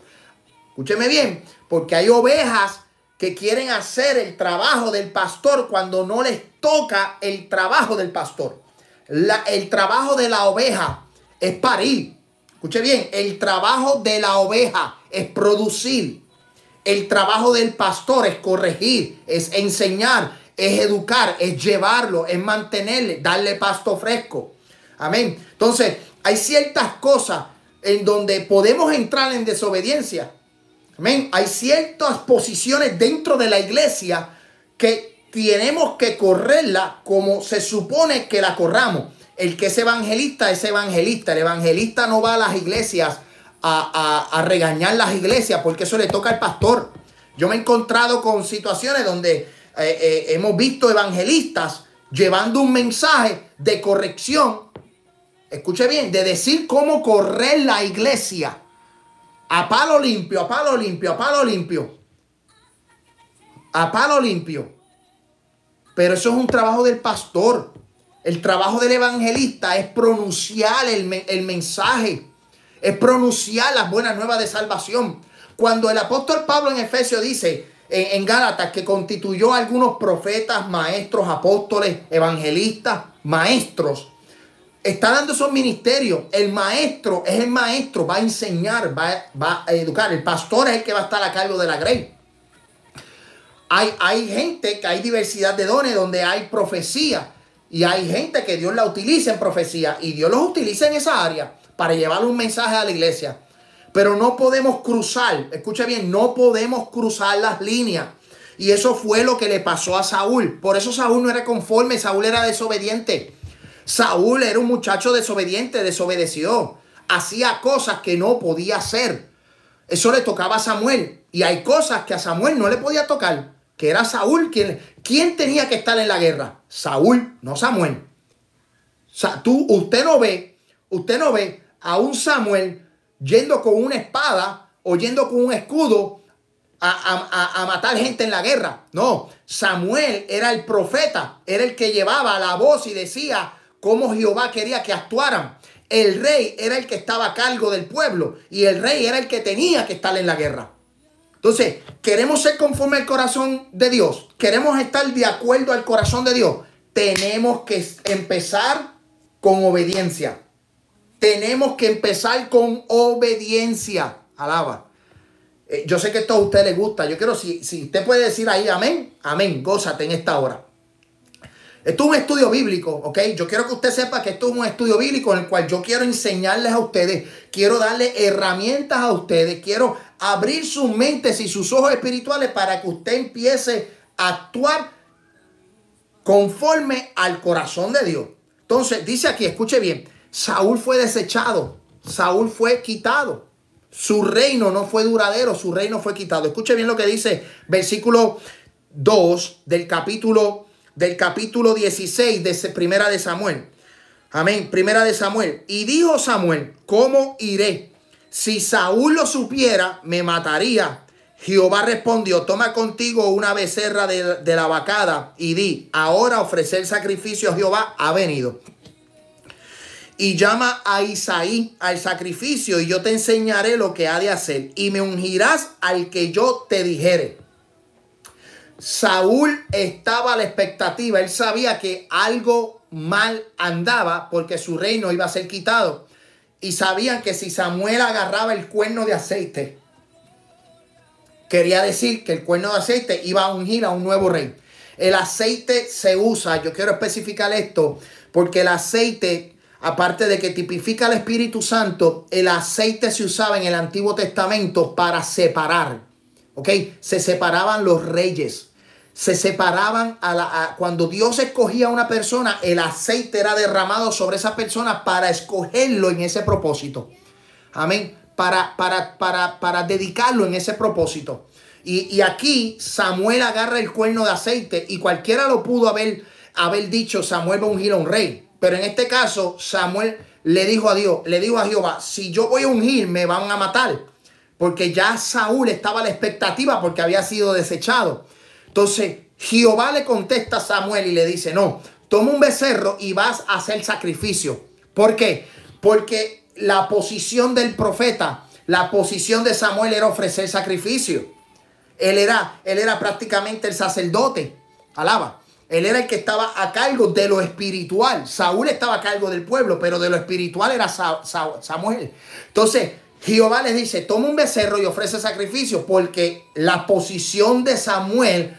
Escúcheme bien. Porque hay ovejas que quieren hacer el trabajo del pastor cuando no les toca el trabajo del pastor. el trabajo de la oveja es parir. Escuche bien, el trabajo de la oveja es producir. El trabajo del pastor es corregir, es enseñar, es educar, es llevarlo, es mantenerle, darle pasto fresco. Amén. Entonces, hay ciertas cosas en donde podemos entrar en desobediencia hay ciertas posiciones dentro de la iglesia que tenemos que correrla como se supone que la corramos. El que es evangelista es evangelista. El evangelista no va a las iglesias a, regañar las iglesias porque eso le toca al pastor. Yo me he encontrado con situaciones donde eh, eh, hemos visto evangelistas llevando un mensaje de corrección. Escuche bien, de decir cómo correr la iglesia. A palo limpio, a palo limpio, a palo limpio. A palo limpio. Pero eso es un trabajo del pastor. El trabajo del evangelista es pronunciar el, mensaje, es pronunciar las buenas nuevas de salvación. Cuando el apóstol Pablo en Efesios dice en, en Gálatas que constituyó a algunos profetas, maestros, apóstoles, evangelistas, maestros, está dando esos ministerios. El maestro es el maestro, va a enseñar, va, a educar. El pastor es el que va a estar a cargo de la grey. Hay, hay gente que hay diversidad de dones donde hay profecía. Y hay gente que Dios la utiliza en profecía. Y Dios los utiliza en esa área para llevar un mensaje a la iglesia. Pero no podemos cruzar, escucha bien, no podemos cruzar las líneas. Y eso fue lo que le pasó a Saúl. Por eso Saúl no era conforme, Saúl era desobediente. Saúl era un muchacho desobediente, desobedeció. Hacía cosas que no podía hacer. Eso le tocaba a Samuel. Y hay cosas que a Samuel no le podía tocar que era Saúl quien, ¿quién tenía que estar en la guerra? Saúl, no Samuel. tú, usted no ve, usted no ve a un Samuel yendo con una espada o yendo con un escudo a, a, matar gente en la guerra. No, Samuel era el profeta, era el que llevaba la voz y decía cómo Jehová quería que actuaran. El rey era el que estaba a cargo del pueblo y el rey era el que tenía que estar en la guerra. Entonces, queremos ser conforme al corazón de Dios. Queremos estar de acuerdo al corazón de Dios. Tenemos que empezar con obediencia. Tenemos que empezar con obediencia. Alaba. Eh, yo sé que esto a usted le gusta. Yo quiero, si, si usted puede decir ahí amén, amén, gózate en esta hora. Esto es un estudio bíblico, ¿ok? Yo quiero que usted sepa que esto es un estudio bíblico en el cual yo quiero enseñarles a ustedes, quiero darle herramientas a ustedes, quiero abrir sus mentes y sus ojos espirituales para que usted empiece a actuar conforme al corazón de Dios. Entonces, dice aquí, escuche bien, Saúl fue desechado, Saúl fue quitado. Su reino no fue duradero, su reino fue quitado. Escuche bien lo que dice versículo 2 del capítulo del capítulo 16 de Primera de Samuel. Amén, Primera de Samuel. Y dijo Samuel, ¿cómo iré? Si Saúl lo supiera, me mataría. Jehová respondió, toma contigo una becerra de, la vacada y di, ahora ofrecer sacrificio a Jehová ha venido. Y llama a Isaí al sacrificio y yo te enseñaré lo que ha de hacer y me ungirás al que yo te dijere. Saúl estaba a la expectativa, él sabía que algo mal andaba porque su reino iba a ser quitado. Y sabían que si Samuel agarraba el cuerno de aceite, quería decir que el cuerno de aceite iba a ungir a un nuevo rey. El aceite se usa, yo quiero especificar esto, porque el aceite, aparte de que tipifica al Espíritu Santo, el aceite se usaba en el Antiguo Testamento para separar. ¿Ok? Se separaban los reyes se separaban a la, cuando Dios escogía a una persona, el aceite era derramado sobre esa persona para escogerlo en ese propósito. Amén. Para, para, para, para dedicarlo en ese propósito. Y, aquí Samuel agarra el cuerno de aceite y cualquiera lo pudo haber, haber dicho, Samuel va a ungir a un rey. Pero en este caso, Samuel le dijo a Dios, le dijo a Jehová, si yo voy a ungir, me van a matar. Porque ya Saúl estaba a la expectativa porque había sido desechado. Entonces Jehová le contesta a Samuel y le dice, no, toma un becerro y vas a hacer sacrificio. ¿Por qué? Porque la posición del profeta, la posición de Samuel era ofrecer sacrificio. Él era, él era prácticamente el sacerdote. Alaba. Él era el que estaba a cargo de lo espiritual. Saúl estaba a cargo del pueblo, pero de lo espiritual era Samuel. Entonces, Jehová le dice, toma un becerro y ofrece sacrificio, porque la posición de Samuel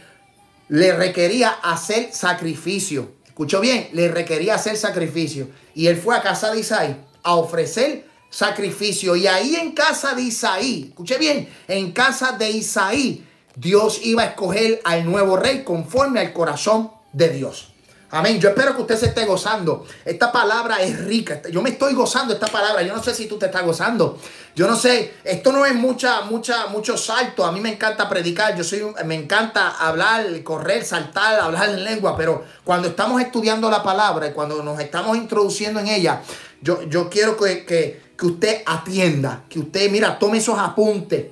le requería hacer sacrificio. Escuchó bien, le requería hacer sacrificio. Y él fue a casa de Isaí a ofrecer sacrificio. Y ahí en casa de Isaí, escuche bien, en casa de Isaí, Dios iba a escoger al nuevo rey conforme al corazón de Dios. Amén. Yo espero que usted se esté gozando. Esta palabra es rica. Yo me estoy gozando esta palabra. Yo no sé si tú te estás gozando. Yo no sé. Esto no es mucha, mucha, mucho salto. A mí me encanta predicar. Yo soy, me encanta hablar, correr, saltar, hablar en lengua. Pero cuando estamos estudiando la palabra y cuando nos estamos introduciendo en ella, yo, yo quiero que, que, que usted atienda, que usted, mira, tome esos apuntes.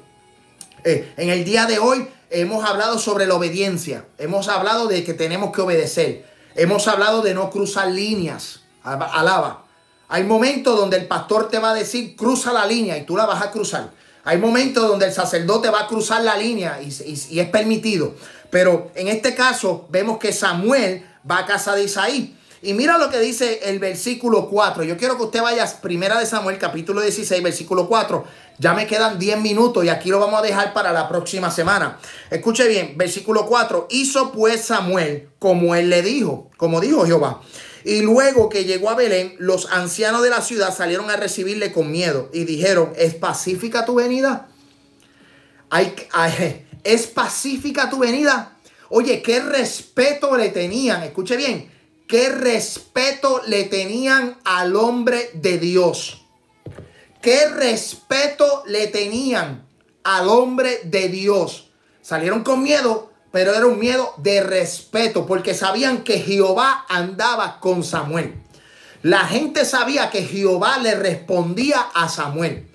Eh, en el día de hoy hemos hablado sobre la obediencia. Hemos hablado de que tenemos que obedecer. Hemos hablado de no cruzar líneas. Alaba. Hay momentos donde el pastor te va a decir, cruza la línea y tú la vas a cruzar. Hay momentos donde el sacerdote va a cruzar la línea y, es permitido. Pero en este caso vemos que Samuel va a casa de Isaí. Y mira lo que dice el versículo 4. Yo quiero que usted vaya a Primera de Samuel, capítulo 16, versículo 4. Ya me quedan 10 minutos y aquí lo vamos a dejar para la próxima semana. Escuche bien, versículo 4. Hizo pues Samuel como él le dijo, como dijo Jehová. Y luego que llegó a Belén, los ancianos de la ciudad salieron a recibirle con miedo y dijeron, ¿es pacífica tu venida? Hay, ¿Es pacífica tu venida? Oye, qué respeto le tenían, escuche bien, qué respeto le tenían al hombre de Dios. ¿Qué respeto le tenían al hombre de Dios? Salieron con miedo, pero era un miedo de respeto, porque sabían que Jehová andaba con Samuel. La gente sabía que Jehová le respondía a Samuel.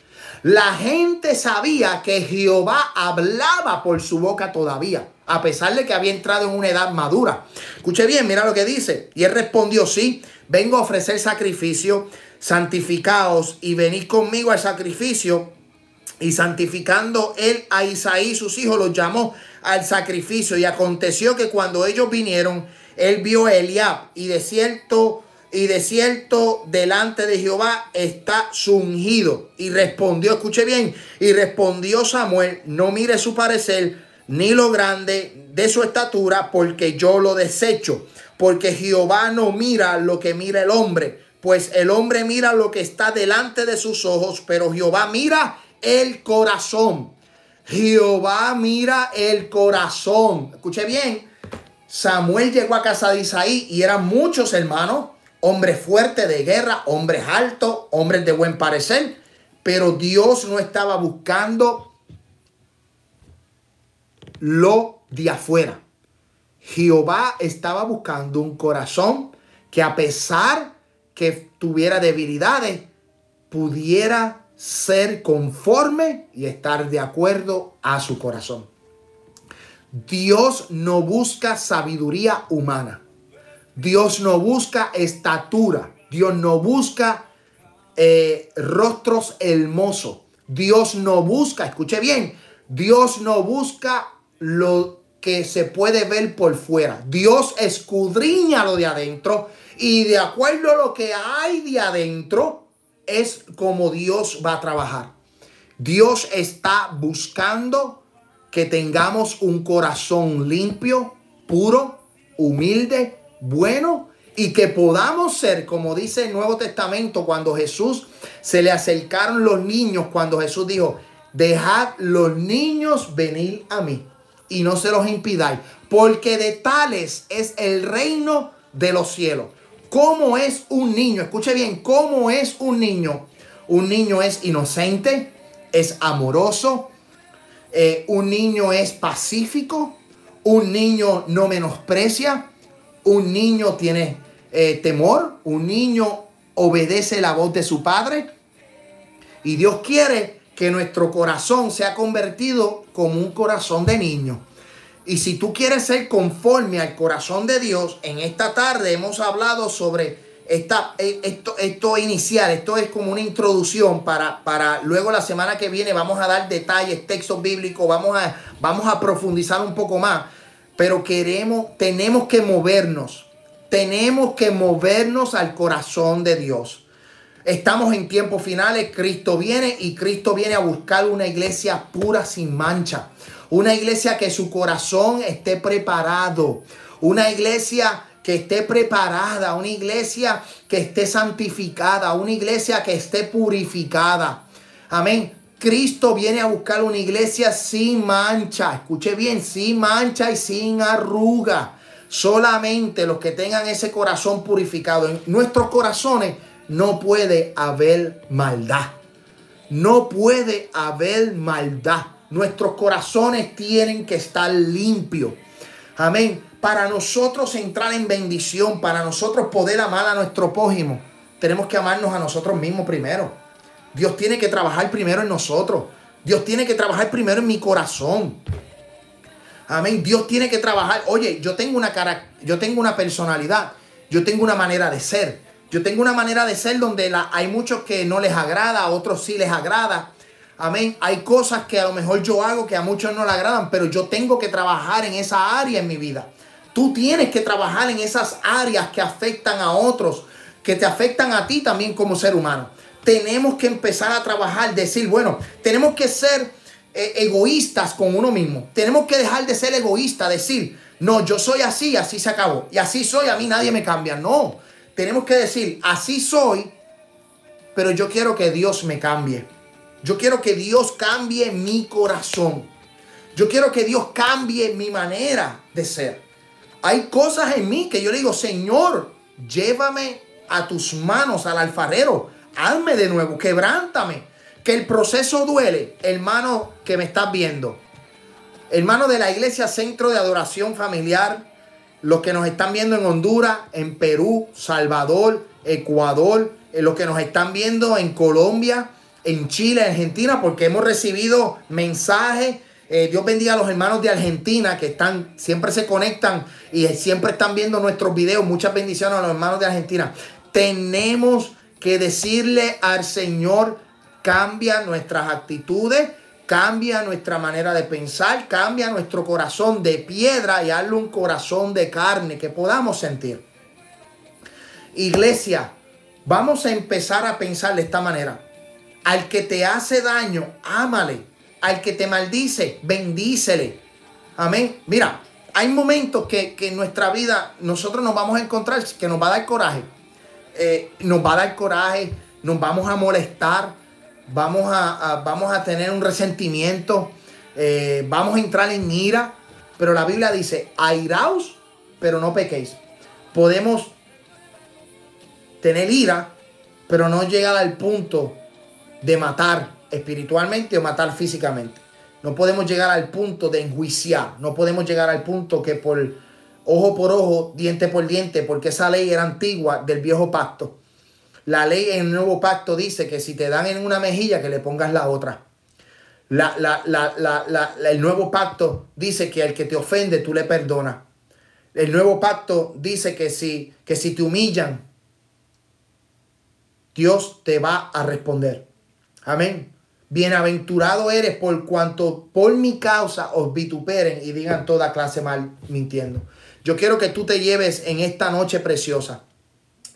La gente sabía que Jehová hablaba por su boca todavía, a pesar de que había entrado en una edad madura. Escuche bien, mira lo que dice. Y él respondió, sí, vengo a ofrecer sacrificio santificaos y venid conmigo al sacrificio. Y santificando él a Isaí, sus hijos, los llamó al sacrificio. Y aconteció que cuando ellos vinieron, él vio a Eliab y de cierto, y de cierto delante de Jehová está su ungido. Y respondió, escuche bien, y respondió Samuel, no mire su parecer, ni lo grande de su estatura, porque yo lo desecho. Porque Jehová no mira lo que mira el hombre pues el hombre mira lo que está delante de sus ojos, pero Jehová mira el corazón. Jehová mira el corazón. Escuche bien, Samuel llegó a casa de Isaí y eran muchos hermanos, hombres fuertes de guerra, hombres altos, hombres de buen parecer, pero Dios no estaba buscando lo de afuera. Jehová estaba buscando un corazón que a pesar que tuviera debilidades pudiera ser conforme y estar de acuerdo a su corazón. Dios no busca sabiduría humana. Dios no busca estatura. Dios no busca eh, rostros hermosos. Dios no busca, escuche bien, Dios no busca lo que se puede ver por fuera. Dios escudriña lo de adentro y de acuerdo a lo que hay de adentro, es como Dios va a trabajar. Dios está buscando que tengamos un corazón limpio, puro, humilde, bueno y que podamos ser, como dice el Nuevo Testamento, cuando Jesús se le acercaron los niños, cuando Jesús dijo, dejad los niños venir a mí y no se los impidáis, porque de tales es el reino de los cielos. ¿Cómo es un niño? Escuche bien, ¿cómo es un niño? Un niño es inocente, es amoroso, eh, un niño es pacífico, un niño no menosprecia, un niño tiene eh, temor, un niño obedece la voz de su padre. Y Dios quiere que nuestro corazón sea convertido como un corazón de niño. Y si tú quieres ser conforme al corazón de Dios, en esta tarde hemos hablado sobre esta, eh, esto, esto inicial, esto es como una introducción para, para luego la semana que viene vamos a dar detalles, textos bíblicos, vamos a, vamos a profundizar un poco más. Pero queremos, tenemos que movernos, tenemos que movernos al corazón de Dios. Estamos en tiempos finales, Cristo viene y Cristo viene a buscar una iglesia pura sin mancha una iglesia que su corazón esté preparado. Una iglesia que esté preparada. Una iglesia que esté santificada. Una iglesia que esté purificada. Amén. Cristo viene a buscar una iglesia sin mancha. Escuche bien, sin mancha y sin arruga. Solamente los que tengan ese corazón purificado. En nuestros corazones no puede haber maldad. No puede haber maldad. Nuestros corazones tienen que estar limpios. Amén. Para nosotros entrar en bendición, para nosotros poder amar a nuestro prójimo, tenemos que amarnos a nosotros mismos primero. Dios tiene que trabajar primero en nosotros. Dios tiene que trabajar primero en mi corazón. Amén. Dios tiene que trabajar. Oye, yo tengo una cara, yo tengo una personalidad, yo tengo una manera de ser. Yo tengo una manera de ser donde la, hay muchos que no les agrada, otros sí les agrada. Amén. Hay cosas que a lo mejor yo hago que a muchos no le agradan, pero yo tengo que trabajar en esa área en mi vida. Tú tienes que trabajar en esas áreas que afectan a otros, que te afectan a ti también como ser humano. Tenemos que empezar a trabajar, decir, bueno, tenemos que ser eh, egoístas con uno mismo. Tenemos que dejar de ser egoístas, decir, no, yo soy así, así se acabó. Y así soy, a mí nadie me cambia. No, tenemos que decir, así soy, pero yo quiero que Dios me cambie. Yo quiero que Dios cambie mi corazón. Yo quiero que Dios cambie mi manera de ser. Hay cosas en mí que yo le digo, Señor, llévame a tus manos al alfarero. Hazme de nuevo, quebrántame. Que el proceso duele, hermano que me estás viendo. Hermano de la iglesia Centro de Adoración Familiar, los que nos están viendo en Honduras, en Perú, Salvador, Ecuador, eh, los que nos están viendo en Colombia, en Chile, Argentina, porque hemos recibido mensajes. Eh, Dios bendiga a los hermanos de Argentina que están, siempre se conectan y siempre están viendo nuestros videos. Muchas bendiciones a los hermanos de Argentina. Tenemos que decirle al Señor, cambia nuestras actitudes, cambia nuestra manera de pensar, cambia nuestro corazón de piedra y hazle un corazón de carne que podamos sentir. Iglesia, vamos a empezar a pensar de esta manera. Al que te hace daño, ámale. Al que te maldice, bendícele. Amén. Mira, hay momentos que, en nuestra vida nosotros nos vamos a encontrar que nos va a dar coraje. Eh, nos va a dar coraje, nos vamos a molestar, vamos a, vamos a tener un resentimiento, eh, vamos a entrar en ira. Pero la Biblia dice, airaos, pero no pequéis. Podemos tener ira, pero no llegar al punto de matar espiritualmente o matar físicamente. No podemos llegar al punto de enjuiciar. No podemos llegar al punto que por ojo por ojo, diente por diente, porque esa ley era antigua del viejo pacto. La ley en el nuevo pacto dice que si te dan en una mejilla, que le pongas la otra. La, el nuevo pacto dice que al que te ofende, tú le perdonas. El nuevo pacto dice que si, que si te humillan, Dios te va a responder. Amén. Bienaventurado eres por cuanto por mi causa os vituperen y digan toda clase mal mintiendo. Yo quiero que tú te lleves en esta noche preciosa.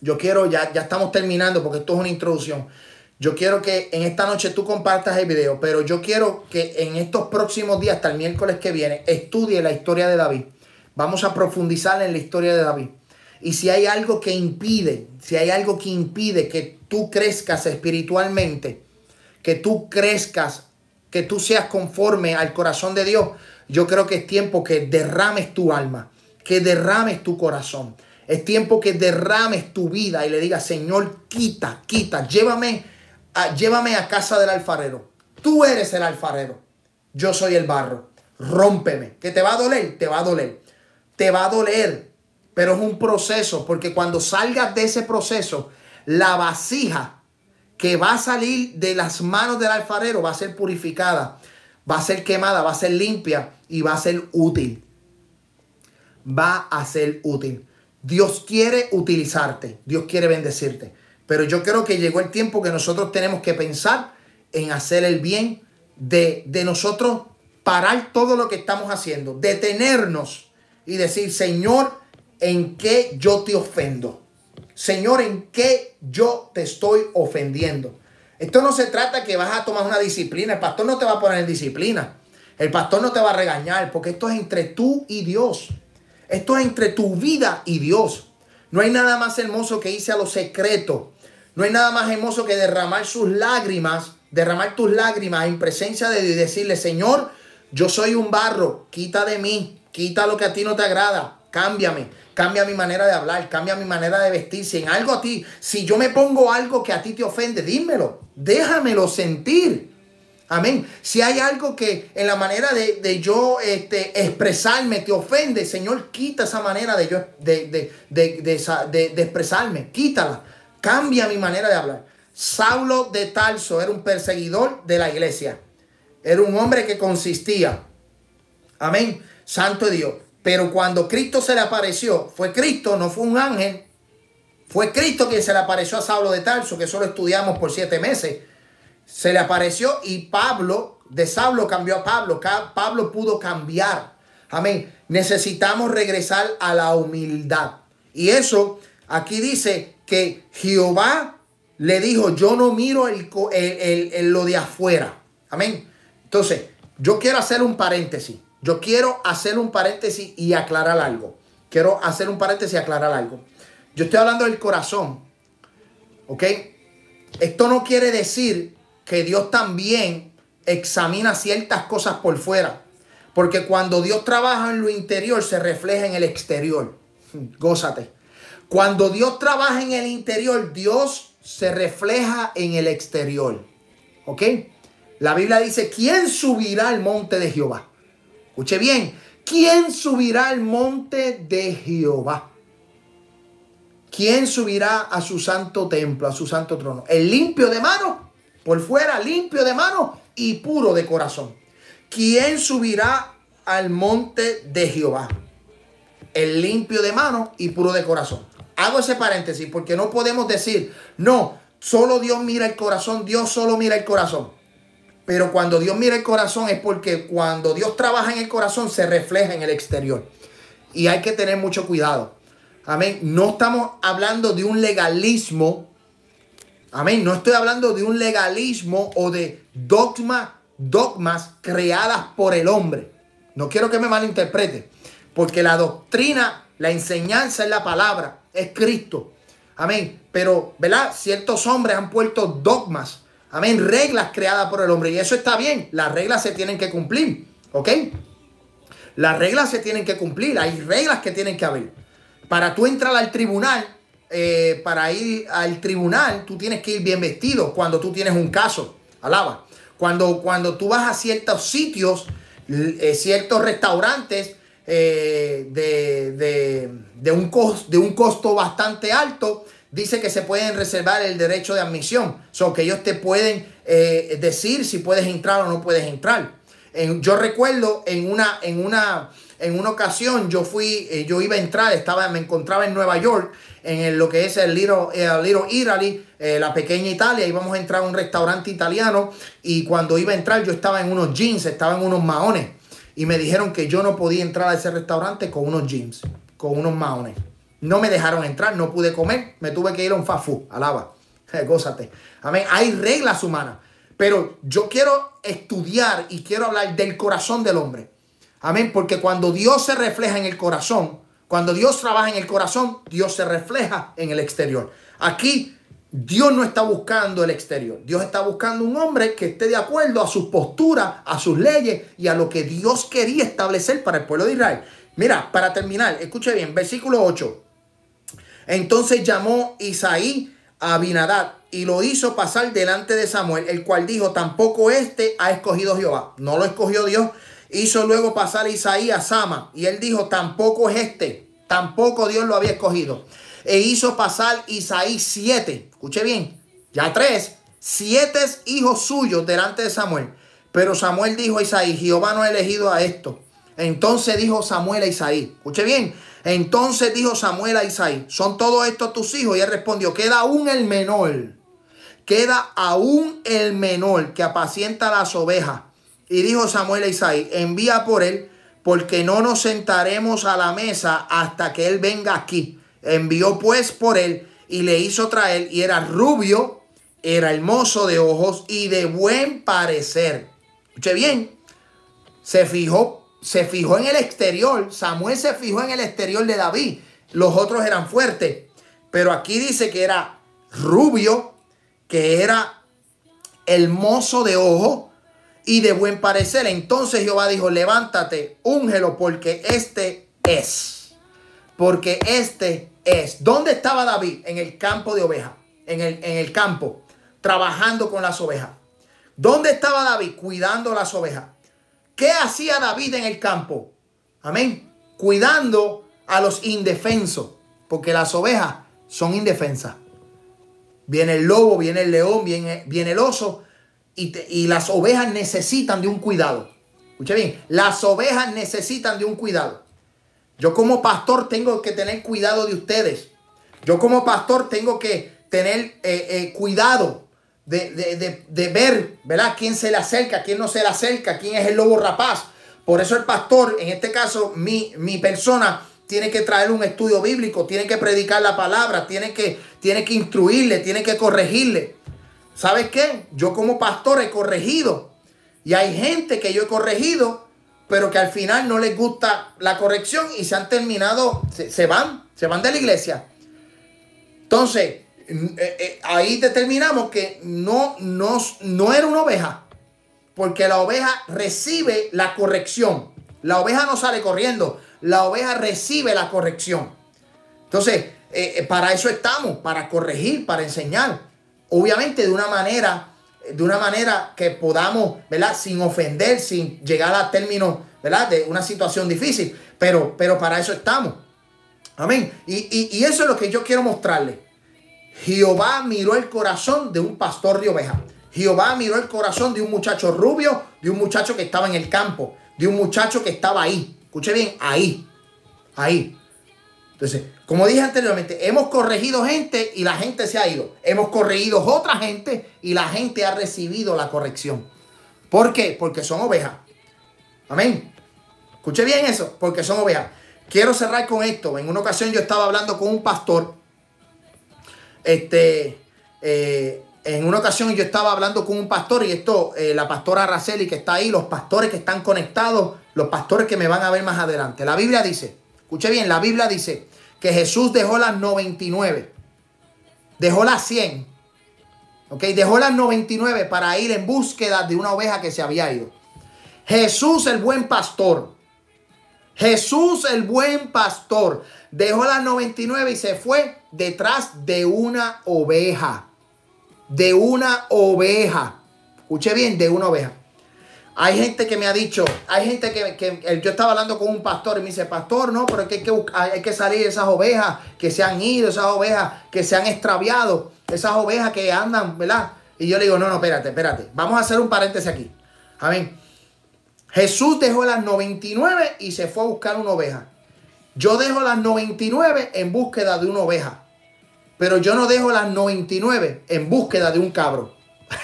Yo quiero, ya, ya estamos terminando porque esto es una introducción. Yo quiero que en esta noche tú compartas el video, pero yo quiero que en estos próximos días, hasta el miércoles que viene, estudie la historia de David. Vamos a profundizar en la historia de David. Y si hay algo que impide, si hay algo que impide que tú crezcas espiritualmente, que tú crezcas, que tú seas conforme al corazón de Dios, yo creo que es tiempo que derrames tu alma, que derrames tu corazón. Es tiempo que derrames tu vida y le digas, Señor, quita, quita, llévame a, llévame a casa del alfarero. Tú eres el alfarero. Yo soy el barro. Rómpeme. ¿Que te va a doler? Te va a doler. Te va a doler. Pero es un proceso, porque cuando salgas de ese proceso, la vasija que va a salir de las manos del alfarero va a ser purificada, va a ser quemada, va a ser limpia y va a ser útil. Va a ser útil. Dios quiere utilizarte, Dios quiere bendecirte. Pero yo creo que llegó el tiempo que nosotros tenemos que pensar en hacer el bien, de, de nosotros parar todo lo que estamos haciendo, detenernos y decir, Señor, ¿en qué yo te ofendo? Señor, ¿en qué yo te estoy ofendiendo? Esto no se trata que vas a tomar una disciplina. El pastor no te va a poner en disciplina. El pastor no te va a regañar porque esto es entre tú y Dios. Esto es entre tu vida y Dios. No hay nada más hermoso que irse a lo secreto. no hay nada más hermoso que derramar sus lágrimas, derramar tus lágrimas en presencia de Dios y decirle, Señor, yo soy un barro, quita de mí, quita lo que a ti no te agrada, cámbiame, cambia mi manera de hablar, cambia mi manera de vestir. Si en algo a ti, si yo me pongo algo que a ti te ofende, dímelo, déjamelo sentir. Amén. Si hay algo que en la manera de, yo este, expresarme te ofende, Señor, quita esa manera de yo de, de, expresarme. Quítala. Cambia mi manera de hablar. Saulo de Tarso era un perseguidor de la iglesia. Era un hombre que consistía. Amén. Santo Dios. Pero cuando Cristo se le apareció, fue Cristo, no fue un ángel. Fue Cristo quien se le apareció a Saulo de Tarso, que solo estudiamos por siete meses se le apareció y Pablo, de Saulo cambió a Pablo. Pablo pudo cambiar. Amén. Necesitamos regresar a la humildad. Y eso aquí dice que Jehová le dijo, yo no miro el, lo de afuera. Amén. Entonces, yo quiero hacer un paréntesis. Yo quiero hacer un paréntesis y aclarar algo. Quiero hacer un paréntesis y aclarar algo. Yo estoy hablando del corazón. ¿Ok? Esto no quiere decir que Dios también examina ciertas cosas por fuera. Porque cuando Dios trabaja en lo interior, se refleja en el exterior. Gózate. Cuando Dios trabaja en el interior, Dios se refleja en el exterior. ¿Ok? La Biblia dice, ¿quién subirá al monte de Jehová? Escuche bien, ¿quién subirá al monte de Jehová? ¿Quién subirá a su santo templo, a su santo trono? ¿El limpio de mano? por fuera limpio de mano y puro de corazón. ¿Quién subirá al monte de Jehová? El limpio de mano y puro de corazón. Hago ese paréntesis porque no podemos decir, no, solo Dios mira el corazón, Dios solo mira el corazón. Pero cuando Dios mira el corazón es porque cuando Dios trabaja en el corazón se refleja en el exterior. Y hay que tener mucho cuidado. Amén. No estamos hablando de un legalismo Amén. No estoy hablando de un legalismo o de dogma, dogmas creadas por el hombre. No quiero que me malinterprete. Porque la doctrina, la enseñanza es la palabra, es Cristo. Amén. Pero, ¿verdad? Ciertos hombres han puesto dogmas. Amén. Reglas creadas por el hombre. Y eso está bien. Las reglas se tienen que cumplir. ¿Ok? Las reglas se tienen que cumplir. Hay reglas que tienen que haber. Para tú entrar al tribunal, eh, para ir al tribunal, tú tienes que ir bien vestido cuando tú tienes un caso. Alaba. Cuando, cuando tú vas a ciertos sitios, eh, ciertos restaurantes eh, de, un de un costo bastante alto, dice que se pueden reservar el derecho de admisión. O que ellos te pueden decir si puedes entrar o no puedes entrar. yo recuerdo en una, en una, en una ocasión yo fui, yo iba a entrar, estaba, me encontraba en Nueva York en lo que es el Little, Little Italy, eh, la pequeña Italia. Íbamos a entrar a un restaurante italiano y cuando iba a entrar yo estaba en unos jeans, estaba en unos maones. Y me dijeron que yo no podía entrar a ese restaurante con unos jeans, con unos maones. No me dejaron entrar, no pude comer, me tuve que ir a un fafú, alaba. Gózate. Amén. Hay reglas humanas. Pero yo quiero estudiar y quiero hablar del corazón del hombre. Amén. Porque cuando Dios se refleja en el corazón, cuando Dios trabaja en el corazón, Dios se refleja en el exterior. Aquí Dios no está buscando el exterior. Dios está buscando un hombre que esté de acuerdo a sus posturas, a sus leyes y a lo que Dios quería establecer para el pueblo de Israel. Mira, para terminar, escuche bien, versículo 8. Entonces llamó Isaí a Abinadad y lo hizo pasar delante de Samuel, el cual dijo, tampoco este ha escogido Jehová. No lo escogió Dios, Hizo luego pasar a Isaías a Sama y él dijo, tampoco es este, tampoco Dios lo había escogido. E hizo pasar Isaí siete, escuche bien, ya tres, siete hijos suyos delante de Samuel. Pero Samuel dijo a Isaí, Jehová no ha elegido a esto. Entonces dijo Samuel a Isaí, escuche bien, entonces dijo Samuel a Isaí, ¿son todos estos tus hijos? Y él respondió, queda aún el menor, queda aún el menor que apacienta las ovejas. Y dijo Samuel a Isaí, envía por él, porque no nos sentaremos a la mesa hasta que él venga aquí. Envió pues por él y le hizo traer, y era rubio, era hermoso de ojos y de buen parecer. Escuche bien, se fijó, se fijó en el exterior. Samuel se fijó en el exterior de David. Los otros eran fuertes. Pero aquí dice que era rubio, que era hermoso de ojo y de buen parecer. Entonces Jehová dijo, levántate, úngelo, porque este es. Porque este es. ¿Dónde estaba David? En el campo de ovejas. En el, en el campo, trabajando con las ovejas. ¿Dónde estaba David? Cuidando las ovejas. ¿Qué hacía David en el campo? Amén. Cuidando a los indefensos. Porque las ovejas son indefensas. Viene el lobo, viene el león, viene, el oso. Y, y las ovejas necesitan de un cuidado. Escuche bien, las ovejas necesitan de un cuidado. Yo como pastor tengo que tener cuidado de ustedes. Yo como pastor tengo que tener eh, eh, cuidado de, ver, ¿verdad? Quién se le acerca, quién no se le acerca, quién es el lobo rapaz. Por eso el pastor, en este caso mi, mi persona, tiene que traer un estudio bíblico, tiene que predicar la palabra, tiene que, tiene que instruirle, tiene que corregirle. ¿Sabes qué? Yo como pastor he corregido. Y hay gente que yo he corregido, pero que al final no les gusta la corrección y se han terminado, se, se van, se van de la iglesia. Entonces, eh, eh, ahí determinamos que no, no, no era una oveja, porque la oveja recibe la corrección. La oveja no sale corriendo, la oveja recibe la corrección. Entonces, eh, para eso estamos, para corregir, para enseñar. Obviamente de una manera, de una manera que podamos, ¿verdad? Sin ofender, sin llegar a términos, ¿verdad? De una situación difícil. Pero, pero para eso estamos. Amén. Y, y eso es lo que yo quiero mostrarle. Jehová miró el corazón de un pastor de ovejas. Jehová miró el corazón de un muchacho rubio, de un muchacho que estaba en el campo, de un muchacho que estaba ahí. Escuche bien, ahí. Ahí. Entonces, como dije anteriormente, hemos corregido gente y la gente se ha ido. Hemos corregido otra gente y la gente ha recibido la corrección. ¿Por qué? Porque son ovejas. Amén. Escuche bien eso, porque son ovejas. Quiero cerrar con esto. En una ocasión yo estaba hablando con un pastor este, eh, en una ocasión yo estaba hablando con un pastor y esto, eh, la pastora Araceli que está ahí, los pastores que están conectados, los pastores que me van a ver más adelante. La Biblia dice, escuche bien, la Biblia dice que Jesús dejó las 99, dejó las 100, ok, dejó las 99 para ir en búsqueda de una oveja que se había ido. Jesús el buen pastor, Jesús el buen pastor, dejó las 99 y se fue detrás de una oveja. De una oveja. Escuche bien, de una oveja. Hay gente que me ha dicho, hay gente que, yo estaba hablando con un pastor y me dice, pastor, no, pero hay que, hay que salir esas ovejas que se han ido, esas ovejas que se han extraviado, esas ovejas que andan, ¿verdad? Y yo le digo, no, no, espérate, espérate. Vamos a hacer un paréntesis aquí. Amén. Jesús dejó las 99 y se fue a buscar una oveja. Yo dejo las 99 en búsqueda de una oveja. Pero yo no dejo las 99 en búsqueda de un cabro.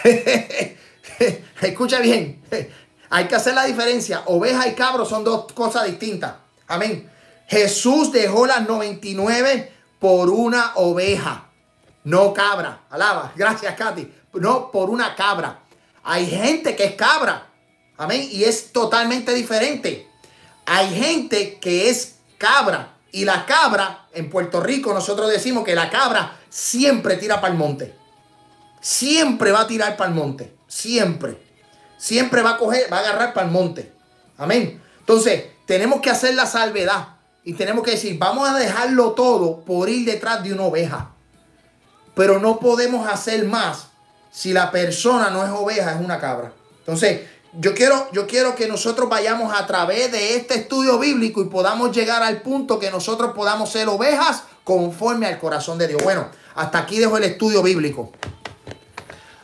Escucha bien. Hay que hacer la diferencia. Oveja y cabro son dos cosas distintas. Amén. Jesús dejó las 99 por una oveja. No cabra. Alaba. Gracias, Katy. No por una cabra. Hay gente que es cabra. Amén. Y es totalmente diferente. Hay gente que es cabra. Y la cabra, en Puerto Rico nosotros decimos que la cabra siempre tira para el monte. Siempre va a tirar para el monte. Siempre. Siempre va a coger, va a agarrar para el monte. Amén. Entonces, tenemos que hacer la salvedad. Y tenemos que decir, vamos a dejarlo todo por ir detrás de una oveja. Pero no podemos hacer más si la persona no es oveja, es una cabra. Entonces, yo quiero, yo quiero que nosotros vayamos a través de este estudio bíblico y podamos llegar al punto que nosotros podamos ser ovejas conforme al corazón de Dios. Bueno, hasta aquí dejo el estudio bíblico.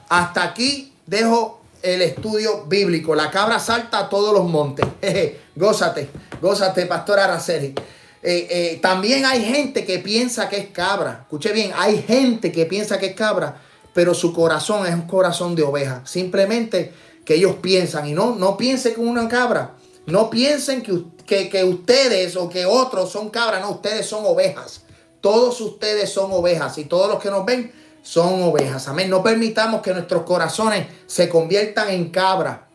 Hasta aquí dejo el estudio bíblico. La cabra salta a todos los montes. gózate, gózate, pastora Araceli. Eh, eh, también hay gente que piensa que es cabra. Escuche bien, hay gente que piensa que es cabra, pero su corazón es un corazón de oveja. Simplemente que ellos piensan y no, no piensen como una cabra. No piensen que, que, ustedes o que otros son cabras, no, ustedes son ovejas. Todos ustedes son ovejas y todos los que nos ven son ovejas. Amén. No permitamos que nuestros corazones se conviertan en cabra,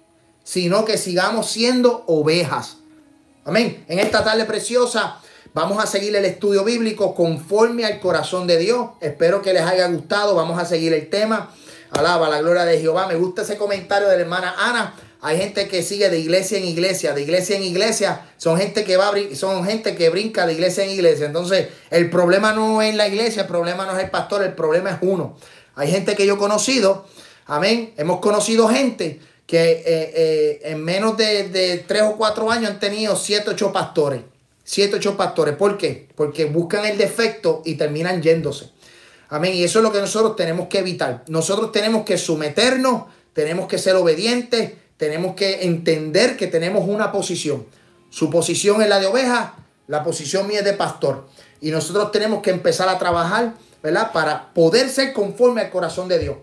sino que sigamos siendo ovejas. Amén. En esta tarde preciosa, Vamos a seguir el estudio bíblico conforme al corazón de Dios. Espero que les haya gustado. Vamos a seguir el tema. Alaba la gloria de Jehová. Me gusta ese comentario de la hermana Ana. Hay gente que sigue de iglesia en iglesia, de iglesia en iglesia. Son gente que va, son gente que brinca de iglesia en iglesia. Entonces, el problema no es la iglesia, el problema no es el pastor, el problema es uno. Hay gente que yo he conocido, amén. Hemos conocido gente que eh, eh, en menos de, de tres o cuatro años han tenido siete, ocho pastores siete, ocho pastores. ¿Por qué? Porque buscan el defecto y terminan yéndose. Amén. Y eso es lo que nosotros tenemos que evitar. Nosotros tenemos que someternos, tenemos que ser obedientes, tenemos que entender que tenemos una posición. Su posición es la de oveja, la posición mía es de pastor. Y nosotros tenemos que empezar a trabajar, ¿verdad? Para poder ser conforme al corazón de Dios.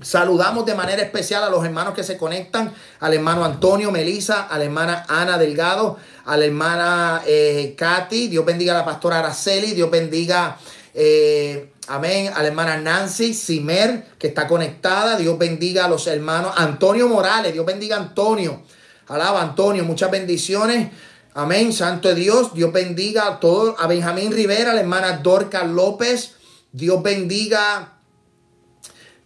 Saludamos de manera especial a los hermanos que se conectan, al hermano Antonio Melisa, a la hermana Ana Delgado, a la hermana eh, Katy, Dios bendiga a la pastora Araceli, Dios bendiga, eh, amén, a la hermana Nancy Simer, que está conectada, Dios bendiga a los hermanos Antonio Morales, Dios bendiga a Antonio, alaba Antonio, muchas bendiciones. Amén, Santo de Dios, Dios bendiga a todos, a Benjamín Rivera, a la hermana Dorca López, Dios bendiga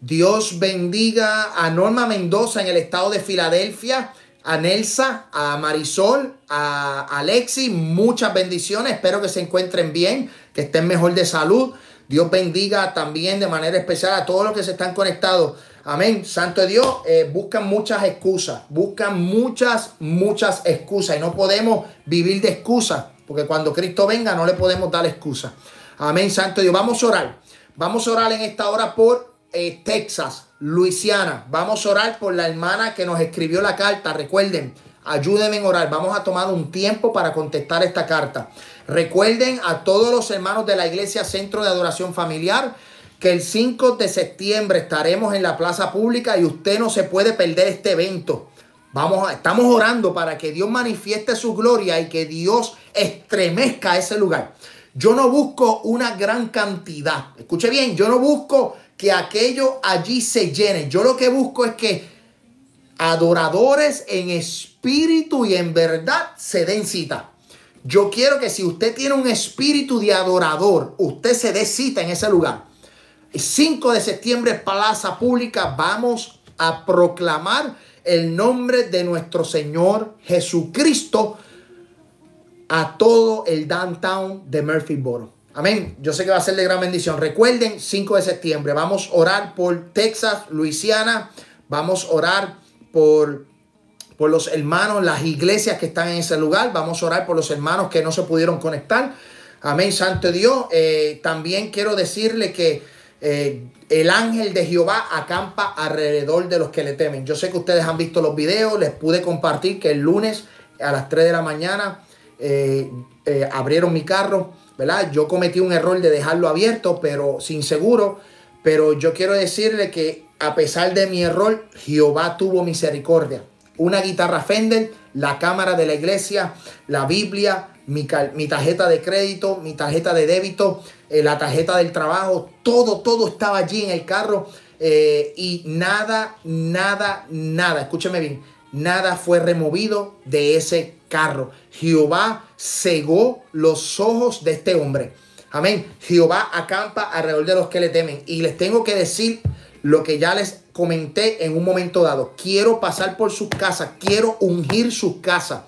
Dios bendiga a Norma Mendoza en el estado de Filadelfia, a Nelsa, a Marisol, a Alexi. Muchas bendiciones. Espero que se encuentren bien, que estén mejor de salud. Dios bendiga también de manera especial a todos los que se están conectados. Amén. Santo Dios, eh, buscan muchas excusas, buscan muchas, muchas excusas y no podemos vivir de excusas, porque cuando Cristo venga no le podemos dar excusas. Amén, Santo Dios. Vamos a orar. Vamos a orar en esta hora por eh, Texas, Luisiana. Vamos a orar por la hermana que nos escribió la carta. Recuerden, ayúdenme en orar. Vamos a tomar un tiempo para contestar esta carta. Recuerden a todos los hermanos de la iglesia Centro de Adoración Familiar que el 5 de septiembre estaremos en la plaza pública y usted no se puede perder este evento. Vamos estamos orando para que Dios manifieste su gloria y que Dios estremezca ese lugar. Yo no busco una gran cantidad. Escuche bien, yo no busco que aquello allí se llene. Yo lo que busco es que adoradores en espíritu y en verdad se den cita. Yo quiero que si usted tiene un espíritu de adorador, usted se dé cita en ese lugar. El 5 de septiembre, Plaza Pública, vamos a proclamar el nombre de nuestro Señor Jesucristo a todo el downtown de Murphyboro. Amén. Yo sé que va a ser de gran bendición. Recuerden, 5 de septiembre, vamos a orar por Texas, Luisiana. Vamos a orar por, por los hermanos, las iglesias que están en ese lugar. Vamos a orar por los hermanos que no se pudieron conectar. Amén, Santo Dios. Eh, también quiero decirle que eh, el ángel de Jehová acampa alrededor de los que le temen. Yo sé que ustedes han visto los videos. Les pude compartir que el lunes a las 3 de la mañana eh, abrieron mi carro ¿verdad? Yo cometí un error de dejarlo abierto, pero sin seguro. Pero yo quiero decirle que a pesar de mi error, Jehová tuvo misericordia. Una guitarra Fender, la cámara de la iglesia, la Biblia, mi, tarjeta de crédito, mi tarjeta de débito, eh, la tarjeta del trabajo, todo, todo estaba allí en el carro. Eh, y nada, nada, nada, escúcheme bien, nada fue removido de ese carro. Jehová cegó los ojos de este hombre. Amén. Jehová acampa alrededor de los que le temen. Y les tengo que decir lo que ya les comenté en un momento dado. Quiero pasar por sus casas. Quiero ungir sus casas.